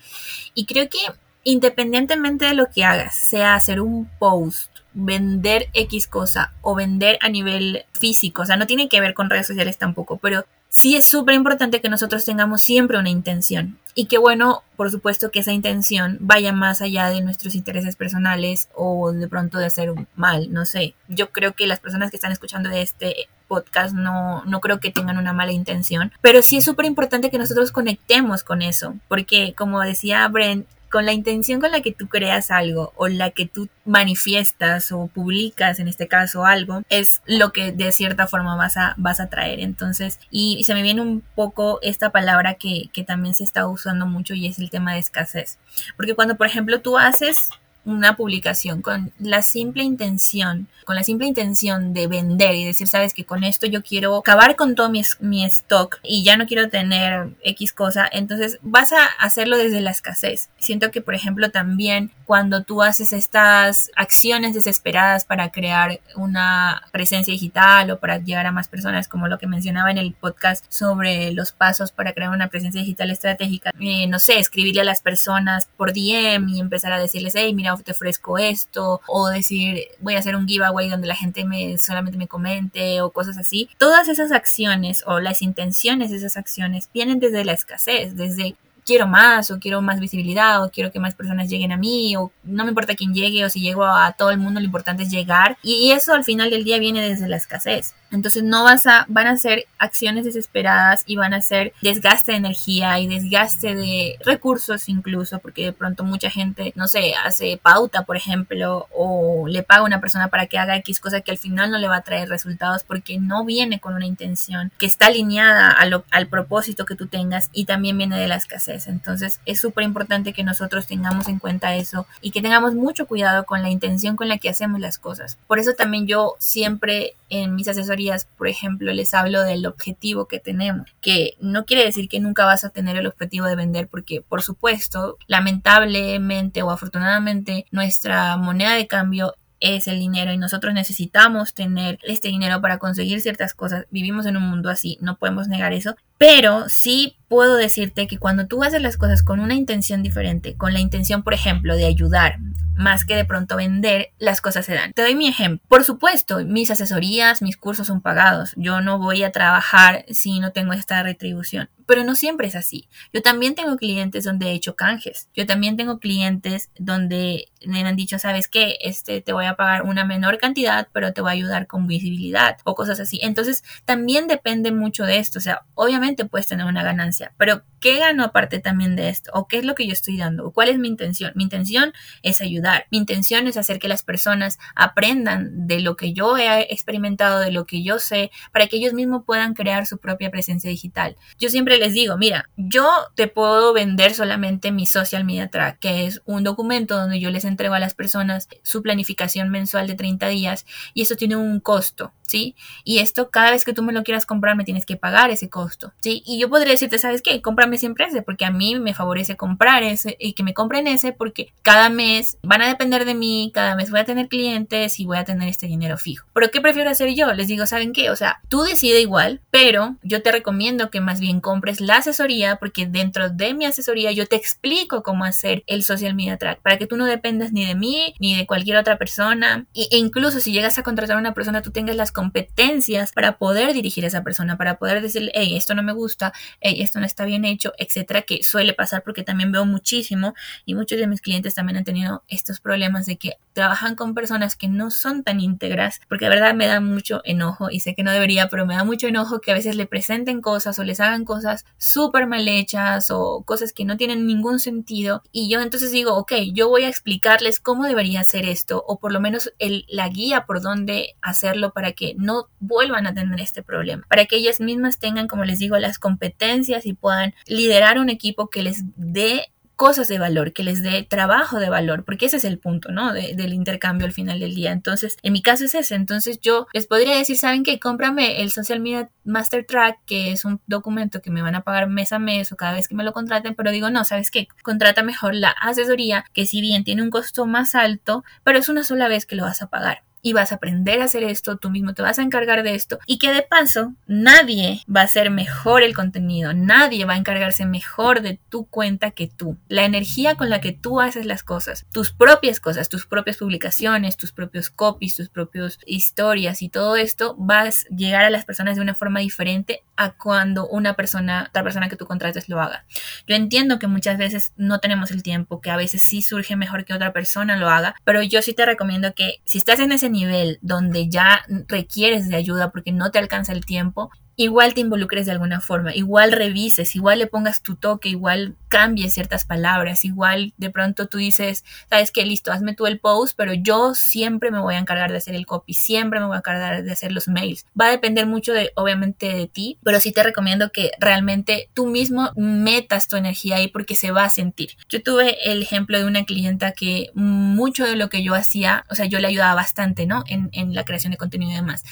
Y creo que independientemente de lo que hagas, sea hacer un post, vender X cosa o vender a nivel físico, o sea, no tiene que ver con redes sociales tampoco, pero sí es súper importante que nosotros tengamos siempre una intención y que bueno, por supuesto que esa intención vaya más allá de nuestros intereses personales o de pronto de hacer mal, no sé. Yo creo que las personas que están escuchando este podcast no, no creo que tengan una mala intención, pero sí es súper importante que nosotros conectemos con eso, porque como decía Brent, con la intención con la que tú creas algo o la que tú manifiestas o publicas, en este caso, algo, es lo que de cierta forma vas a, vas a traer. Entonces, y se me viene un poco esta palabra que, que también se está usando mucho y es el tema de escasez. Porque cuando, por ejemplo, tú haces una publicación con la simple intención, con la simple intención de vender y decir, sabes que con esto yo quiero acabar con todo mi, mi, stock y ya no quiero tener X cosa, entonces vas a hacerlo desde la escasez. Siento que, por ejemplo, también cuando tú haces estas acciones desesperadas para crear una presencia digital o para llegar a más personas, como lo que mencionaba en el podcast sobre los pasos para crear una presencia digital estratégica, eh, no sé, escribirle a las personas por DM y empezar a decirles, hey, mira, te ofrezco esto, o decir, voy a hacer un giveaway donde la gente me solamente me comente o cosas así. Todas esas acciones o las intenciones de esas acciones vienen desde la escasez, desde quiero más o quiero más visibilidad o quiero que más personas lleguen a mí o no me importa quién llegue o si llego a todo el mundo, lo importante es llegar y eso al final del día viene desde la escasez. Entonces no vas a, van a ser acciones desesperadas y van a ser desgaste de energía y desgaste de recursos incluso, porque de pronto mucha gente, no sé, hace pauta, por ejemplo, o le paga a una persona para que haga X cosa que al final no le va a traer resultados porque no viene con una intención que está alineada al propósito que tú tengas y también viene de la escasez. Entonces es súper importante que nosotros tengamos en cuenta eso y que tengamos mucho cuidado con la intención con la que hacemos las cosas. Por eso también yo siempre en mis asesorías, por ejemplo, les hablo del objetivo que tenemos, que no quiere decir que nunca vas a tener el objetivo de vender, porque por supuesto, lamentablemente o afortunadamente, nuestra moneda de cambio es el dinero y nosotros necesitamos tener este dinero para conseguir ciertas cosas. Vivimos en un mundo así, no podemos negar eso, pero sí puedo decirte que cuando tú haces las cosas con una intención diferente, con la intención, por ejemplo, de ayudar, más que de pronto vender, las cosas se dan. Te doy mi ejemplo. Por supuesto, mis asesorías, mis cursos son pagados. Yo no voy a trabajar si no tengo esta retribución. Pero no siempre es así. Yo también tengo clientes donde he hecho canjes. Yo también tengo clientes donde me han dicho, ¿sabes qué? Este, te voy a pagar una menor cantidad, pero te voy a ayudar con visibilidad o cosas así. Entonces, también depende mucho de esto. O sea, obviamente puedes tener una ganancia, pero ¿qué gano aparte también de esto? ¿O qué es lo que yo estoy dando? ¿O cuál es mi intención? Mi intención es ayudar. Mi intención es hacer que las personas aprendan de lo que yo he experimentado, de lo que yo sé, para que ellos mismos puedan crear su propia presencia digital. Yo siempre les digo, mira, yo te puedo vender solamente mi social media track, que es un documento donde yo les entrego a las personas su planificación mensual de 30 días y eso tiene un costo, ¿sí? Y esto cada vez que tú me lo quieras comprar me tienes que pagar ese costo, ¿sí? Y yo podría decirte, ¿sabes qué? Cómprame siempre ese porque a mí me favorece comprar ese y que me compren ese porque cada mes van a depender de mí, cada mes voy a tener clientes y voy a tener este dinero fijo. Pero ¿qué prefiero hacer yo? Les digo, ¿saben qué? O sea, tú decide igual, pero yo te recomiendo que más bien compres la asesoría porque dentro de mi asesoría yo te explico cómo hacer el social media track para que tú no dependas ni de mí ni de cualquier otra persona e incluso si llegas a contratar a una persona tú tengas las competencias para poder dirigir a esa persona, para poder decirle, hey, esto no me gusta, hey, esto no está bien hecho, etcétera, que suele pasar porque también veo muchísimo y muchos de mis clientes también han tenido estos problemas de que trabajan con personas que no son tan íntegras, porque de verdad me da mucho enojo y sé que no debería, pero me da mucho enojo que a veces le presenten cosas o les hagan cosas súper mal hechas o cosas que no tienen ningún sentido. Y yo entonces digo, ok, yo voy a explicarles cómo debería hacer esto o por lo menos el, la guía por dónde hacerlo para que no vuelvan a tener este problema, para que ellas mismas tengan, como les digo, las competencias y puedan liderar un equipo que les dé cosas de valor, que les dé trabajo de valor, porque ese es el punto, ¿no? del intercambio al final del día. Entonces, en mi caso es ese. Entonces, yo les podría decir, ¿saben qué? Cómprame el Social Media Master Track, que es un documento que me van a pagar mes a mes o cada vez que me lo contraten, pero digo, no, ¿sabes qué? Contrata mejor la asesoría, que si bien tiene un costo más alto, pero es una sola vez que lo vas a pagar y vas a aprender a hacer esto, tú mismo te vas a encargar de esto y que de paso nadie va a hacer mejor el contenido, nadie va a encargarse mejor de tu cuenta que tú. La energía con la que tú haces las cosas, tus propias cosas, tus propias publicaciones, tus propios copies, tus propias historias y todo esto vas a llegar a las personas de una forma diferente a cuando una persona, otra persona que tú contrates lo haga. Yo entiendo que muchas veces no tenemos el tiempo, que a veces sí surge mejor que otra persona lo haga, pero yo sí te recomiendo que si estás en ese nivel donde ya requieres de ayuda porque no te alcanza el tiempo, igual te involucres de alguna forma, igual revises, igual le pongas tu toque, igual cambies ciertas palabras. Igual de pronto tú dices, sabes que listo, hazme tú el post, pero yo siempre me voy a encargar de hacer el copy, siempre me voy a encargar de hacer los mails. Va a depender mucho de, obviamente, de ti, pero sí te recomiendo que realmente tú mismo metas tu energía ahí porque se va a sentir. Yo tuve el ejemplo de una clienta que mucho de lo que yo hacía, o sea, yo le ayudaba bastante, ¿no? En, en la creación de contenido y demás.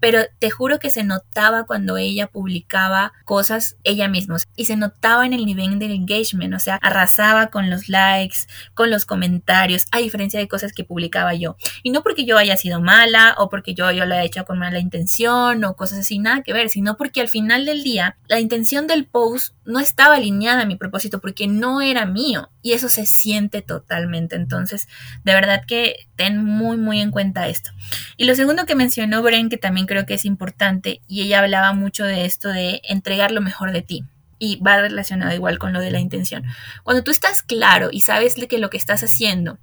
Pero te juro que se notaba cuando ella publicaba cosas ella misma y se notaba en el nivel del engagement, o sea, arrasaba con los likes, con los comentarios, a diferencia de cosas que publicaba yo. Y no porque yo haya sido mala o porque yo, yo lo haya hecho con mala intención o cosas así, nada que ver, sino porque al final del día la intención del post no estaba alineada a mi propósito porque no era mío y eso se siente totalmente. Entonces, de verdad que ten muy, muy en cuenta esto. Y lo segundo que mencionó Bren, que también creo que es importante, y ella hablaba mucho de esto de entregar lo mejor de ti y va relacionado igual con lo de la intención. Cuando tú estás claro y sabes que lo que estás haciendo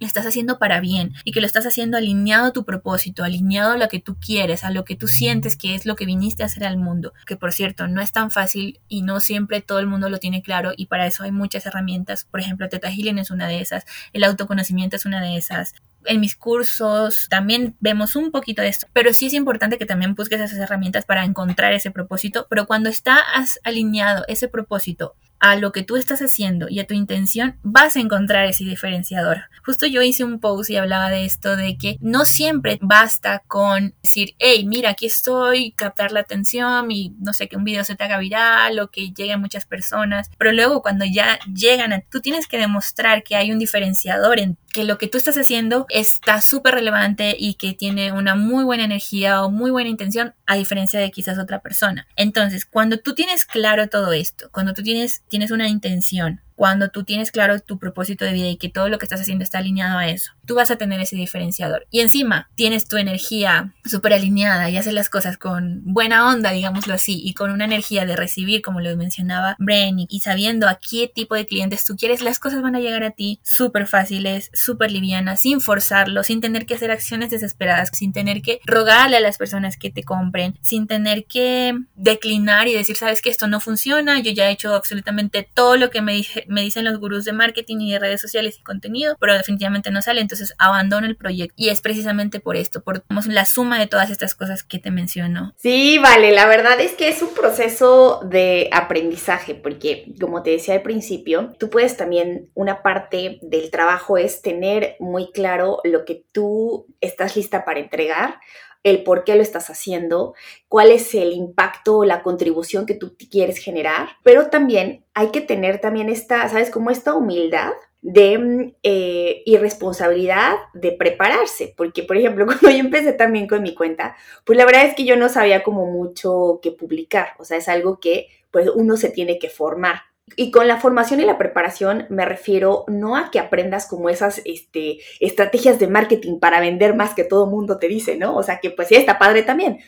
estás haciendo para bien y que lo estás haciendo alineado a tu propósito, alineado a lo que tú quieres, a lo que tú sientes que es lo que viniste a hacer al mundo, que por cierto no es tan fácil y no siempre todo el mundo lo tiene claro y para eso hay muchas herramientas, por ejemplo Teta Healing es una de esas, el autoconocimiento es una de esas, en mis cursos también vemos un poquito de esto, pero sí es importante que también busques esas herramientas para encontrar ese propósito, pero cuando estás alineado ese propósito a lo que tú estás haciendo y a tu intención, vas a encontrar ese diferenciador. Justo yo hice un post y hablaba de esto, de que no siempre basta con decir, hey, mira, aquí estoy, captar la atención y no sé, que un video se te haga viral o que llegue a muchas personas, pero luego cuando ya llegan, a, tú tienes que demostrar que hay un diferenciador en que lo que tú estás haciendo está súper relevante y que tiene una muy buena energía o muy buena intención, a diferencia de quizás otra persona. Entonces, cuando tú tienes claro todo esto, cuando tú tienes, tienes una intención, cuando tú tienes claro tu propósito de vida y que todo lo que estás haciendo está alineado a eso, tú vas a tener ese diferenciador. Y encima tienes tu energía súper alineada y haces las cosas con buena onda, digámoslo así, y con una energía de recibir, como lo mencionaba Bren, y sabiendo a qué tipo de clientes tú quieres, las cosas van a llegar a ti súper fáciles, súper livianas, sin forzarlo, sin tener que hacer acciones desesperadas, sin tener que rogarle a las personas que te compren, sin tener que declinar y decir, sabes que esto no funciona, yo ya he hecho absolutamente todo lo que me dije me dicen los gurús de marketing y de redes sociales y contenido, pero definitivamente no sale, entonces abandono el proyecto. Y es precisamente por esto, por la suma de todas estas cosas que te menciono. Sí, vale, la verdad es que es un proceso de aprendizaje, porque como te decía al principio, tú puedes también, una parte del trabajo es tener muy claro lo que tú estás lista para entregar el por qué lo estás haciendo, cuál es el impacto o la contribución que tú quieres generar, pero también hay que tener también esta, ¿sabes? Como esta humildad de mm, eh, irresponsabilidad de prepararse, porque por ejemplo cuando yo empecé también con mi cuenta, pues la verdad es que yo no sabía como mucho que publicar, o sea, es algo que pues uno se tiene que formar. Y con la formación y la preparación me refiero no a que aprendas como esas este, estrategias de marketing para vender más que todo mundo te dice, ¿no? O sea, que pues sí, está padre también.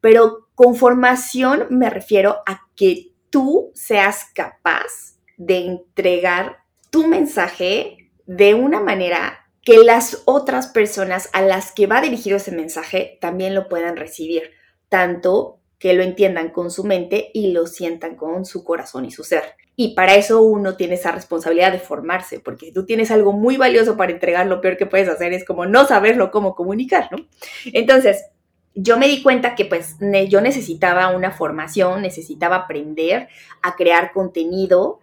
Pero con formación me refiero a que tú seas capaz de entregar tu mensaje de una manera que las otras personas a las que va dirigido ese mensaje también lo puedan recibir, tanto que lo entiendan con su mente y lo sientan con su corazón y su ser. Y para eso uno tiene esa responsabilidad de formarse, porque si tú tienes algo muy valioso para entregar, lo peor que puedes hacer es como no saberlo cómo comunicar, ¿no? Entonces, yo me di cuenta que pues yo necesitaba una formación, necesitaba aprender a crear contenido,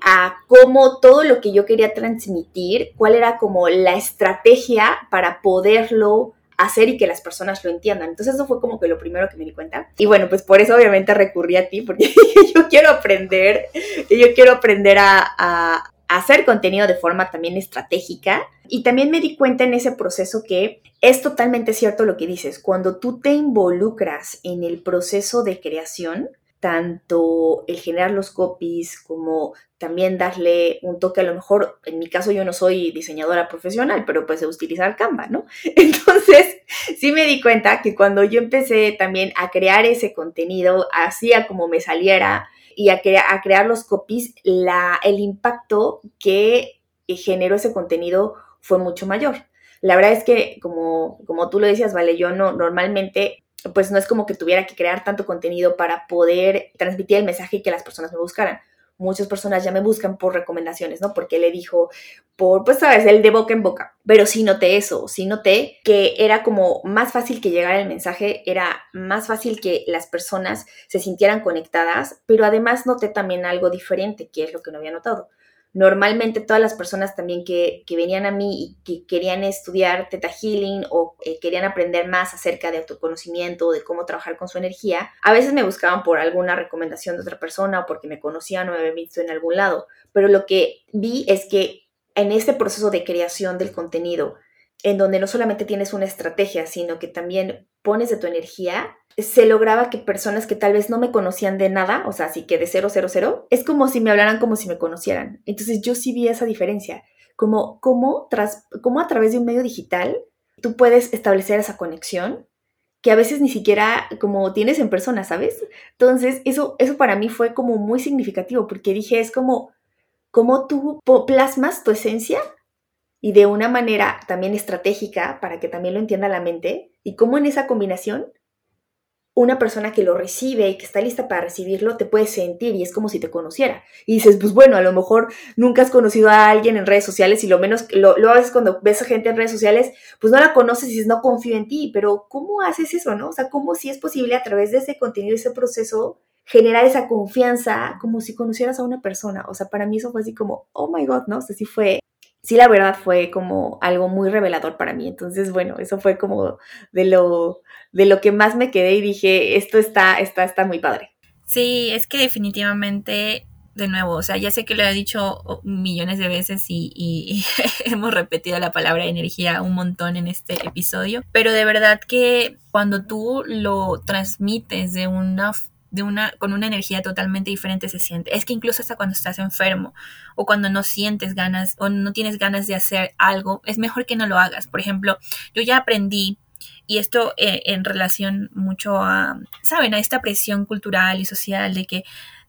a cómo todo lo que yo quería transmitir, cuál era como la estrategia para poderlo hacer y que las personas lo entiendan. Entonces eso fue como que lo primero que me di cuenta. Y bueno, pues por eso obviamente recurrí a ti, porque yo quiero aprender, yo quiero aprender a, a, hacer contenido de forma también estratégica. Y también me di cuenta en ese proceso que es totalmente cierto lo que dices. Cuando tú te involucras en el proceso de creación, tanto el generar los copies como también darle un toque, a lo mejor, en mi caso yo no soy diseñadora profesional, pero pues utilizar Canva, ¿no? Entonces, sí me di cuenta que cuando yo empecé también a crear ese contenido, hacía como me saliera y a, a crear los copies, la, el impacto que generó ese contenido fue mucho mayor. La verdad es que, como, como tú lo decías, vale, yo no, normalmente pues no es como que tuviera que crear tanto contenido para poder transmitir el mensaje y que las personas me buscaran. muchas personas ya me buscan por recomendaciones, ¿no? Porque le dijo, por, pues sabes, el de boca en boca. Pero sí noté eso, sí noté que era como más fácil que llegara el mensaje, era más fácil que las personas se sintieran conectadas, pero además noté también algo diferente, que es lo que no había notado Normalmente todas las personas también que, venían a mí y que querían estudiar Theta Healing o eh, querían aprender más acerca de autoconocimiento o de cómo trabajar con su energía, a veces me buscaban por alguna recomendación de otra persona o porque me conocían o me habían visto en algún lado. Pero lo que vi es que en este proceso de creación del contenido, en donde no solamente tienes una estrategia, sino que también pones de tu energía, se lograba que personas que tal vez no me conocían de nada, o sea, así que de cero, cero, cero, es como si me hablaran como si me conocieran. Entonces yo sí vi esa diferencia, como, como, tras, como a través de un medio digital tú puedes establecer esa conexión que a veces ni siquiera como tienes en persona, ¿sabes? Entonces eso, eso para mí fue como muy significativo porque dije, es como, como tú plasmas tu esencia y de una manera también estratégica para que también lo entienda la mente y cómo en esa combinación una persona que lo recibe y que está lista para recibirlo te puede sentir y es como si te conociera. Y dices, pues bueno, a lo mejor nunca has conocido a alguien en redes sociales y lo menos, lo, lo haces cuando ves a gente en redes sociales, pues no la conoces y dices, no confío en ti, pero ¿cómo haces eso, no? O sea, ¿cómo si es posible a través de ese contenido, ese proceso, generar esa confianza como si conocieras a una persona? O sea, para mí eso fue así como, oh my God, ¿no? O sea, sí fue sí la verdad fue como algo muy revelador para mí. Entonces, bueno, eso fue como de lo, de lo que más me quedé y dije, esto está, está, está muy padre. Sí, es que definitivamente, de nuevo, o sea, ya sé que lo he dicho millones de veces y, y hemos repetido la palabra energía un montón en este episodio, pero de verdad que cuando tú lo transmites de una de una, con una energía totalmente diferente se siente. Es que incluso hasta cuando estás enfermo o cuando no sientes ganas o no tienes ganas de hacer algo, es mejor que no lo hagas. Por ejemplo, yo ya aprendí, y esto eh, en relación mucho a, ¿saben?, a esta presión cultural y social de que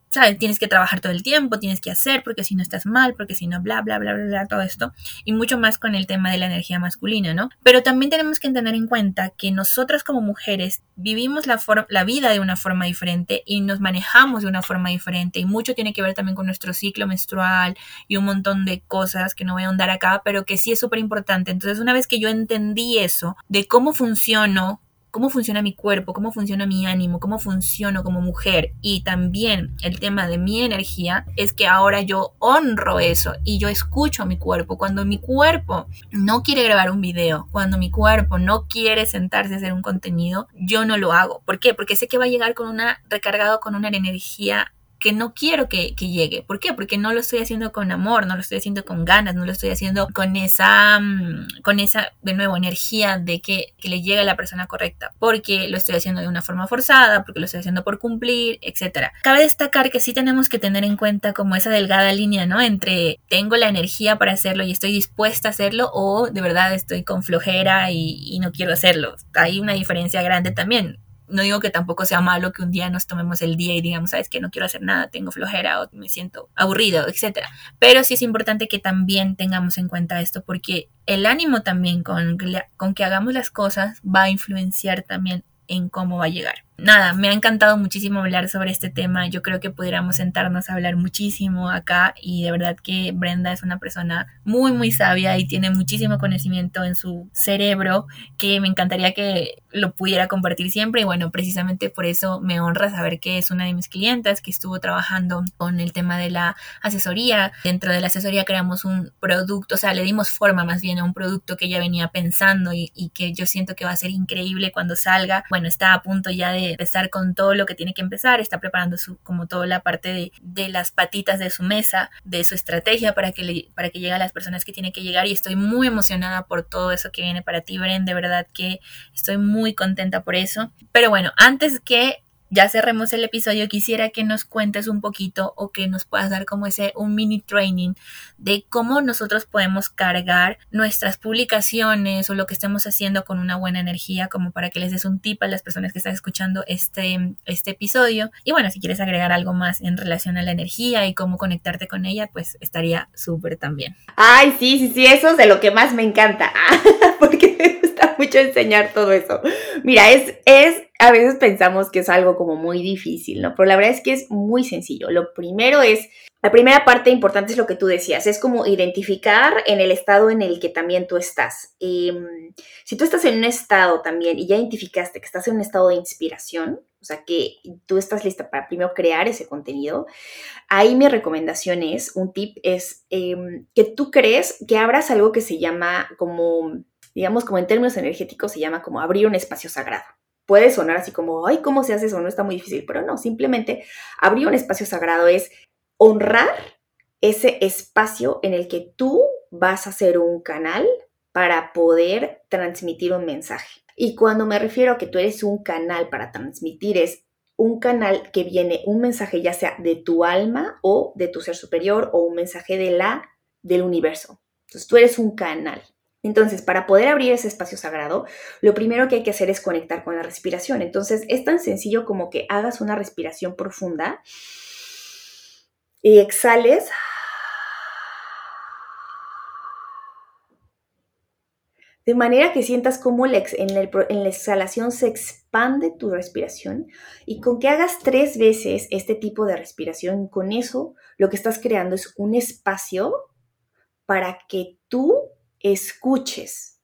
¿sabes? Tienes que trabajar todo el tiempo, tienes que hacer, porque si no estás mal, porque si no, bla, bla, bla, bla, bla, todo esto. Y mucho más con el tema de la energía masculina, ¿no? Pero también tenemos que tener en cuenta que nosotras como mujeres vivimos la, la vida de una forma diferente y nos manejamos de una forma diferente. Y mucho tiene que ver también con nuestro ciclo menstrual y un montón de cosas que no voy a ahondar acá, pero que sí es súper importante. Entonces, una vez que yo entendí eso, de cómo funciono cómo funciona mi cuerpo, cómo funciona mi ánimo, cómo funciono como mujer y también el tema de mi energía es que ahora yo honro eso y yo escucho a mi cuerpo. Cuando mi cuerpo no quiere grabar un video, cuando mi cuerpo no quiere sentarse a hacer un contenido, yo no lo hago. ¿Por qué? Porque sé que va a llegar con una recargado con una energía que no quiero que, llegue. ¿Por qué? Porque no lo estoy haciendo con amor, no lo estoy haciendo con ganas, no lo estoy haciendo con esa, mm, con esa, de nuevo, energía de que, que le llegue a la persona correcta. Porque lo estoy haciendo de una forma forzada, porque lo estoy haciendo por cumplir, etc. Cabe destacar que sí tenemos que tener en cuenta como esa delgada línea, ¿no? Entre tengo la energía para hacerlo y estoy dispuesta a hacerlo o de verdad estoy con flojera y no quiero hacerlo. Hay una diferencia grande también no digo que tampoco sea malo que un día nos tomemos el día y digamos, sabes que no quiero hacer nada, tengo flojera o me siento aburrido, etc. Pero sí es importante que también tengamos en cuenta esto porque el ánimo también con, con que hagamos las cosas va a influenciar también en cómo va a llegar nada, me ha encantado muchísimo hablar sobre este tema. Yo creo que pudiéramos sentarnos a hablar muchísimo acá y de verdad que Brenda es una persona muy, muy sabia y tiene muchísimo conocimiento en su cerebro que me encantaría que lo pudiera compartir siempre y bueno, precisamente por eso me honra saber que es una de mis clientas que estuvo trabajando con el tema de la asesoría. Dentro de la asesoría creamos un producto, o sea, le dimos forma más bien a un producto que ella venía pensando y, y que yo siento que va a ser increíble cuando salga. Bueno, está a punto ya de empezar con todo lo que tiene que empezar, está preparando su, como toda la parte de, de las patitas de su mesa, de su estrategia para que, para que llegue a las personas que tiene que llegar y estoy muy emocionada por todo eso que viene para ti, Bren, de verdad que estoy muy contenta por eso. Pero bueno, antes que ya cerremos el episodio, quisiera que nos cuentes un poquito o que nos puedas dar como ese un mini training de cómo nosotros podemos cargar nuestras publicaciones o lo que estemos haciendo con una buena energía, como para que les des un tip a las personas que están escuchando este, este episodio. Y bueno, si quieres agregar algo más en relación a la energía y cómo conectarte con ella, pues estaría súper también. Ay, sí, sí, sí, eso es de lo que más me encanta, porque me gusta mucho enseñar todo eso. Mira, es, es a veces pensamos que es algo como muy difícil, ¿no? Pero la verdad es que es muy sencillo. Lo primero es la primera parte importante es lo que tú decías, es como identificar en el estado en el que también tú estás. Em, si tú estás en un estado también y ya identificaste que estás en un estado de inspiración, o sea, que tú estás lista para primero crear ese contenido, ahí mi recomendación es, un tip es em, que tú crees que abras algo que se llama como, digamos, como en términos energéticos se llama como abrir un espacio sagrado puede sonar así como, ay, ¿cómo se hace eso? No está muy difícil, pero no, simplemente abrir un espacio sagrado es honrar ese espacio en el que tú vas a ser un canal para poder transmitir un mensaje. Y cuando me refiero a que tú eres un canal para transmitir, es un canal que viene un mensaje ya sea de tu alma o de tu ser superior o un mensaje de la del universo. Entonces tú eres un canal. Entonces, para poder abrir ese espacio sagrado, lo primero que hay que hacer es conectar con la respiración. Entonces, es tan sencillo como que hagas una respiración profunda y exhales. De manera que sientas cómo en, la exhalación se expande tu respiración y con que hagas tres veces este tipo de respiración, con eso lo que estás creando es un espacio para que tú escuches.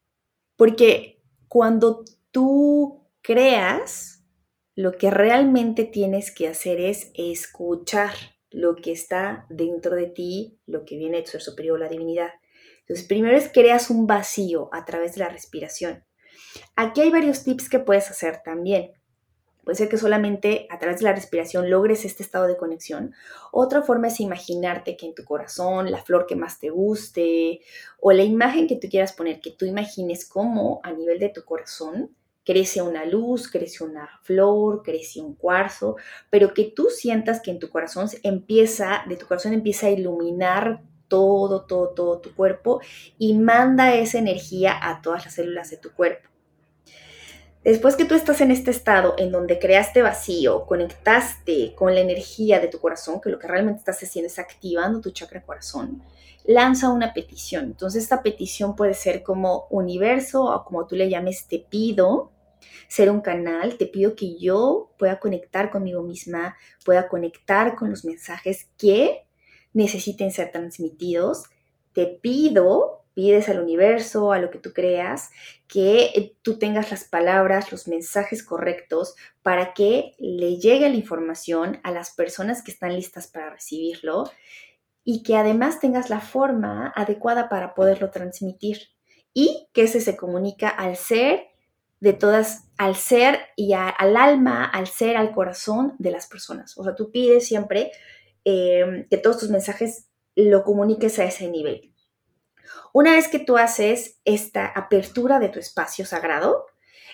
Porque cuando tú creas, lo que realmente tienes que hacer es escuchar lo que está dentro de ti, lo que viene de tu ser superior, la divinidad. Entonces, primero es creas un vacío a través de la respiración. Aquí hay varios tips que puedes hacer también. Puede ser que solamente a través de la respiración logres este estado de conexión. Otra forma es imaginarte que en tu corazón, la flor que más te guste o la imagen que tú quieras poner, que tú imagines cómo a nivel de tu corazón crece una luz, crece una flor, crece un cuarzo, pero que tú sientas que en tu corazón empieza, de tu corazón empieza a iluminar todo, todo, todo tu cuerpo y manda esa energía a todas las células de tu cuerpo. Después que tú estás en este estado en donde creaste vacío, conectaste con la energía de tu corazón, que lo que realmente estás haciendo es activando tu chakra corazón, lanza una petición. Entonces esta petición puede ser como universo o como tú le llames, te pido ser un canal, te pido que yo pueda conectar conmigo misma, pueda conectar con los mensajes que necesiten ser transmitidos. Te pido, pides al universo, a lo que tú creas, que tú tengas las palabras, los mensajes correctos para que le llegue la información a las personas que están listas para recibirlo y que además tengas la forma adecuada para poderlo transmitir y que ese se comunica al ser de todas, al ser y al alma, al ser, al corazón de las personas. O sea, tú pides siempre em, que todos tus mensajes lo comuniques a ese nivel. Una vez que tú haces esta apertura de tu espacio sagrado,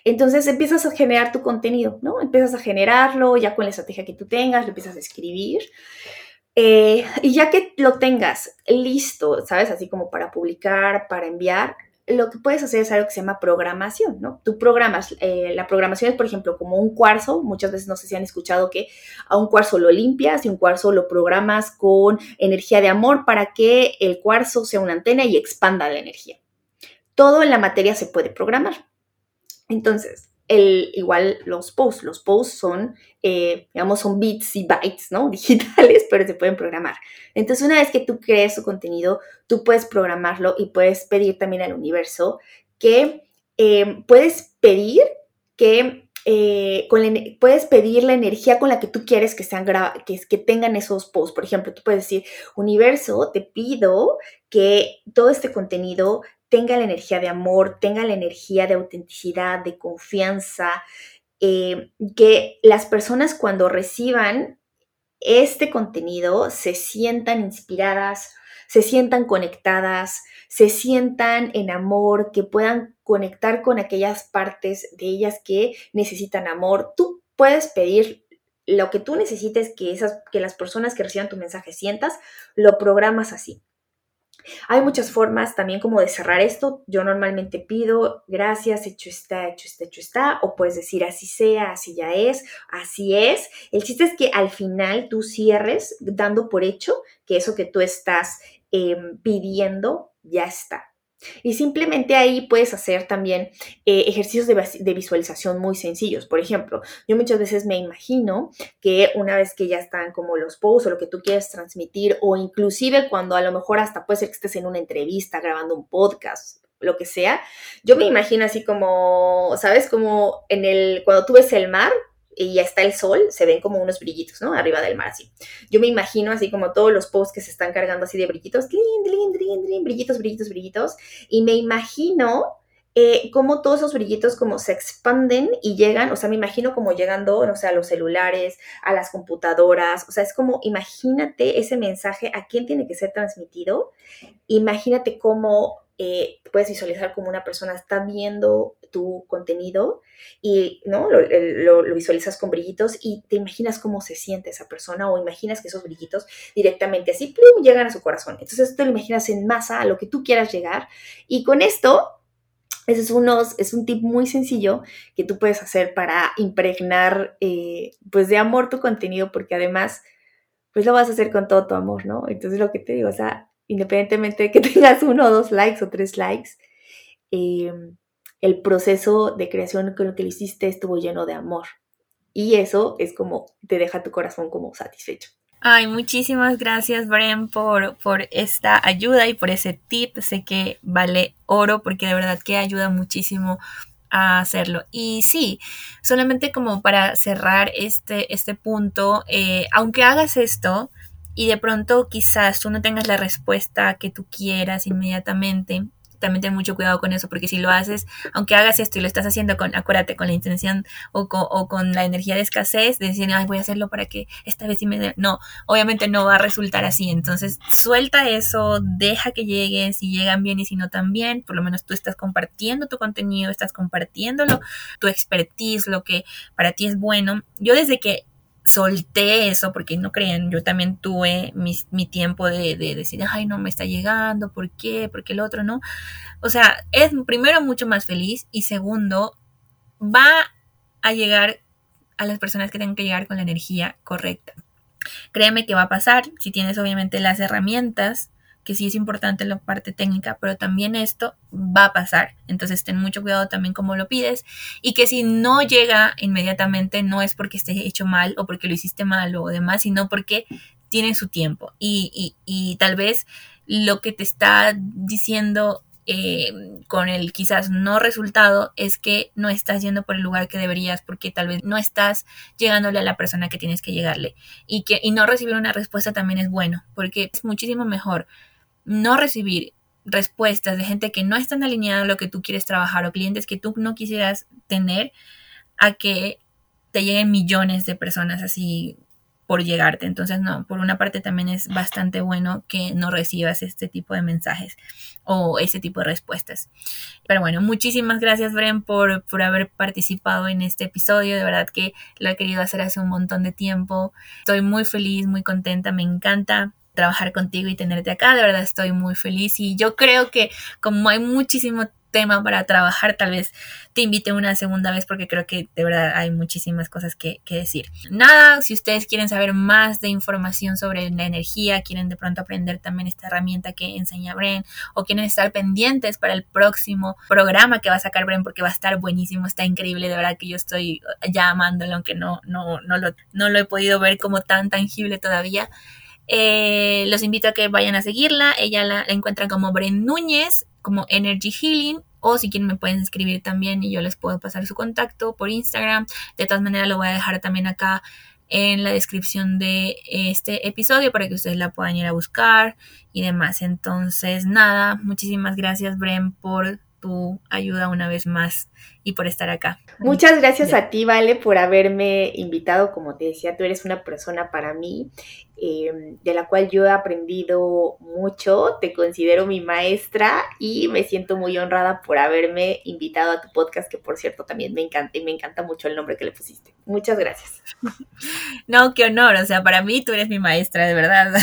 entonces empiezas a generar tu contenido, ¿no? Empiezas a generarlo ya con la estrategia que tú tengas, lo empiezas a escribir. Eh, y ya que lo tengas listo, ¿sabes? Así como para publicar, para enviar, lo que puedes hacer es algo que se llama programación, ¿no? Tú programas, eh, la programación es, por ejemplo, como un cuarzo, muchas veces no sé si han escuchado que a un cuarzo lo limpias y un cuarzo lo programas con energía de amor para que el cuarzo sea una antena y expanda la energía. Todo en la materia se puede programar. Entonces, igual los posts. Los posts son, eh, digamos, son bits y bytes, ¿no? Digitales, pero se pueden programar. Entonces, una vez que tú crees tu contenido, tú puedes programarlo y puedes pedir también al universo que eh, puedes pedir que eh, puedes pedir la energía con la que tú quieres que, sean que, que tengan esos posts. Por ejemplo, tú puedes decir, universo, te pido que todo este contenido tenga la energía de amor, tenga la energía de autenticidad, de confianza, eh, que las personas cuando reciban este contenido se sientan inspiradas, se sientan conectadas, se sientan en amor, que puedan conectar con aquellas partes de ellas que necesitan amor. Tú puedes pedir lo que tú necesites que, esas, que las personas que reciban tu mensaje sientas, lo programas así. Hay muchas formas también como de cerrar esto. Yo normalmente pido gracias, hecho está, hecho está, hecho está, o puedes decir así sea, así ya es, así es. El chiste es que al final tú cierres dando por hecho que eso que tú estás em, pidiendo ya está. Y simplemente ahí puedes hacer también eh, ejercicios de, visualización muy sencillos. Por ejemplo, yo muchas veces me imagino que una vez que ya están como los posts o lo que tú quieres transmitir, o inclusive cuando a lo mejor hasta puede ser que estés en una entrevista, grabando un podcast, lo que sea, yo me imagino así como, ¿sabes? Como en el, cuando tú ves el mar, y ya está el sol, se ven como unos brillitos, ¿no? Arriba del mar, así. Yo me imagino así como todos los posts que se están cargando así de brillitos, brillitos, brillitos, brillitos, y me imagino eh, cómo todos esos brillitos como se expanden y llegan, o sea, me imagino como llegando, no sé, a los celulares, a las computadoras, o sea, es como, imagínate ese mensaje, a quién tiene que ser transmitido, imagínate cómo eh, puedes visualizar como una persona está viendo tu contenido y ¿no? Lo, visualizas con brillitos y te imaginas cómo se siente esa persona o imaginas que esos brillitos directamente así plum, llegan a su corazón. Entonces te lo imaginas en masa a lo que tú quieras llegar y con esto ese es, unos, es un tip muy sencillo que tú puedes hacer para impregnar eh, pues de amor tu contenido porque además pues lo vas a hacer con todo tu amor, ¿no? Entonces lo que te digo, o sea, independientemente de que tengas uno o dos likes o tres likes, em, el proceso de creación con lo que lo hiciste estuvo lleno de amor. Y eso es como te deja tu corazón como satisfecho. Ay, muchísimas gracias, Bren, por, por esta ayuda y por ese tip. Sé que vale oro porque de verdad que ayuda muchísimo a hacerlo. Y sí, solamente como para cerrar este, este punto, eh, aunque hagas esto, y de pronto quizás tú no tengas la respuesta que tú quieras inmediatamente, también ten mucho cuidado con eso, porque si lo haces, aunque hagas esto y lo estás haciendo con, acuérdate, con la intención o con, la energía de escasez, de decir, ay, voy a hacerlo para que esta vez sí me... No, obviamente no va a resultar así. Entonces, suelta eso, deja que lleguen, si llegan bien y si no también, por lo menos tú estás compartiendo tu contenido, estás compartiéndolo, tu expertise, lo que para ti es bueno. Yo desde que solté eso, porque no crean, yo también tuve mi, tiempo de, decir, ay, no me está llegando, ¿por qué? ¿Por qué el otro no? O sea, es primero mucho más feliz y segundo, va a llegar a las personas que tengan que llegar con la energía correcta. Créeme que va a pasar si tienes obviamente las herramientas que sí es importante la parte técnica, pero también esto va a pasar. Entonces ten mucho cuidado también cómo lo pides. Y que si no llega inmediatamente no es porque esté hecho mal o porque lo hiciste mal o demás, sino porque tiene su tiempo. Y, y, tal vez lo que te está diciendo eh, con el quizás no resultado es que no estás yendo por el lugar que deberías porque tal vez no estás llegándole a la persona que tienes que llegarle. Y que y no recibir una respuesta también es bueno porque es muchísimo mejor no recibir respuestas de gente que no están alineada a lo que tú quieres trabajar o clientes que tú no quisieras tener a que te lleguen millones de personas así por llegarte. Entonces, no, por una parte también es bastante bueno que no recibas este tipo de mensajes o ese tipo de respuestas. Pero bueno, muchísimas gracias, Bren, por, por haber participado en este episodio. De verdad que lo he querido hacer hace un montón de tiempo. Estoy muy feliz, muy contenta, me encanta trabajar contigo y tenerte acá. De verdad estoy muy feliz y yo creo que como hay muchísimo tema para trabajar, tal vez te invite una segunda vez porque creo que de verdad hay muchísimas cosas que, decir. Nada, si ustedes quieren saber más de información sobre la energía, quieren de pronto aprender también esta herramienta que enseña Bren o quieren estar pendientes para el próximo programa que va a sacar Bren porque va a estar buenísimo, está increíble, de verdad que yo estoy ya amándolo aunque no, no, no, lo, no lo he podido ver como tan tangible todavía. Eh, los invito a que vayan a seguirla. Ella la, encuentran como Bren Núñez, como Energy Healing. O si quieren me pueden escribir también y yo les puedo pasar su contacto por Instagram. De todas maneras lo voy a dejar también acá en la descripción de este episodio para que ustedes la puedan ir a buscar y demás. Entonces, nada, muchísimas gracias Bren por tu ayuda una vez más y por estar acá. Muchas gracias a ti, Vale, por haberme invitado. Como te decía, tú eres una persona para mí em, de la cual yo he aprendido mucho. Te considero mi maestra y me siento muy honrada por haberme invitado a tu podcast, que por cierto también me encanta y me encanta mucho el nombre que le pusiste. Muchas gracias. No, qué honor. O sea, para mí tú eres mi maestra, de verdad.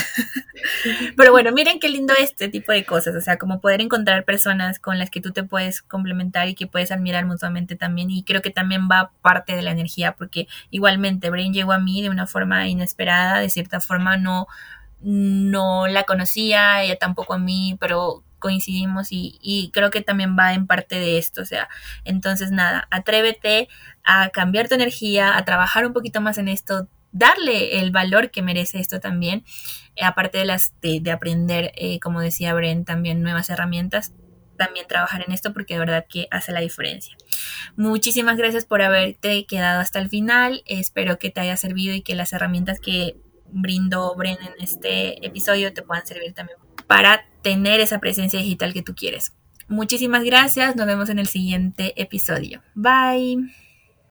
Pero bueno, miren qué lindo este tipo de cosas. O sea, como poder encontrar personas con las que tú te puedes complementar y que puedes admirar mutuamente también y creo que también va parte de la energía porque igualmente Brain llegó a mí de una forma inesperada, de cierta forma no no la conocía, ella tampoco a mí, pero coincidimos y, creo que también va en parte de esto, o sea, entonces nada, atrévete a cambiar tu energía, a trabajar un poquito más en esto, darle el valor que merece esto también, eh, aparte de las de, aprender, eh, como decía Bren, también nuevas herramientas, también trabajar en esto porque de verdad que hace la diferencia. Muchísimas gracias por haberte quedado hasta el final. Espero que te haya servido y que las herramientas que brindó Bren en este episodio te puedan servir también para tener esa presencia digital que tú quieres. Muchísimas gracias. Nos vemos en el siguiente episodio. Bye.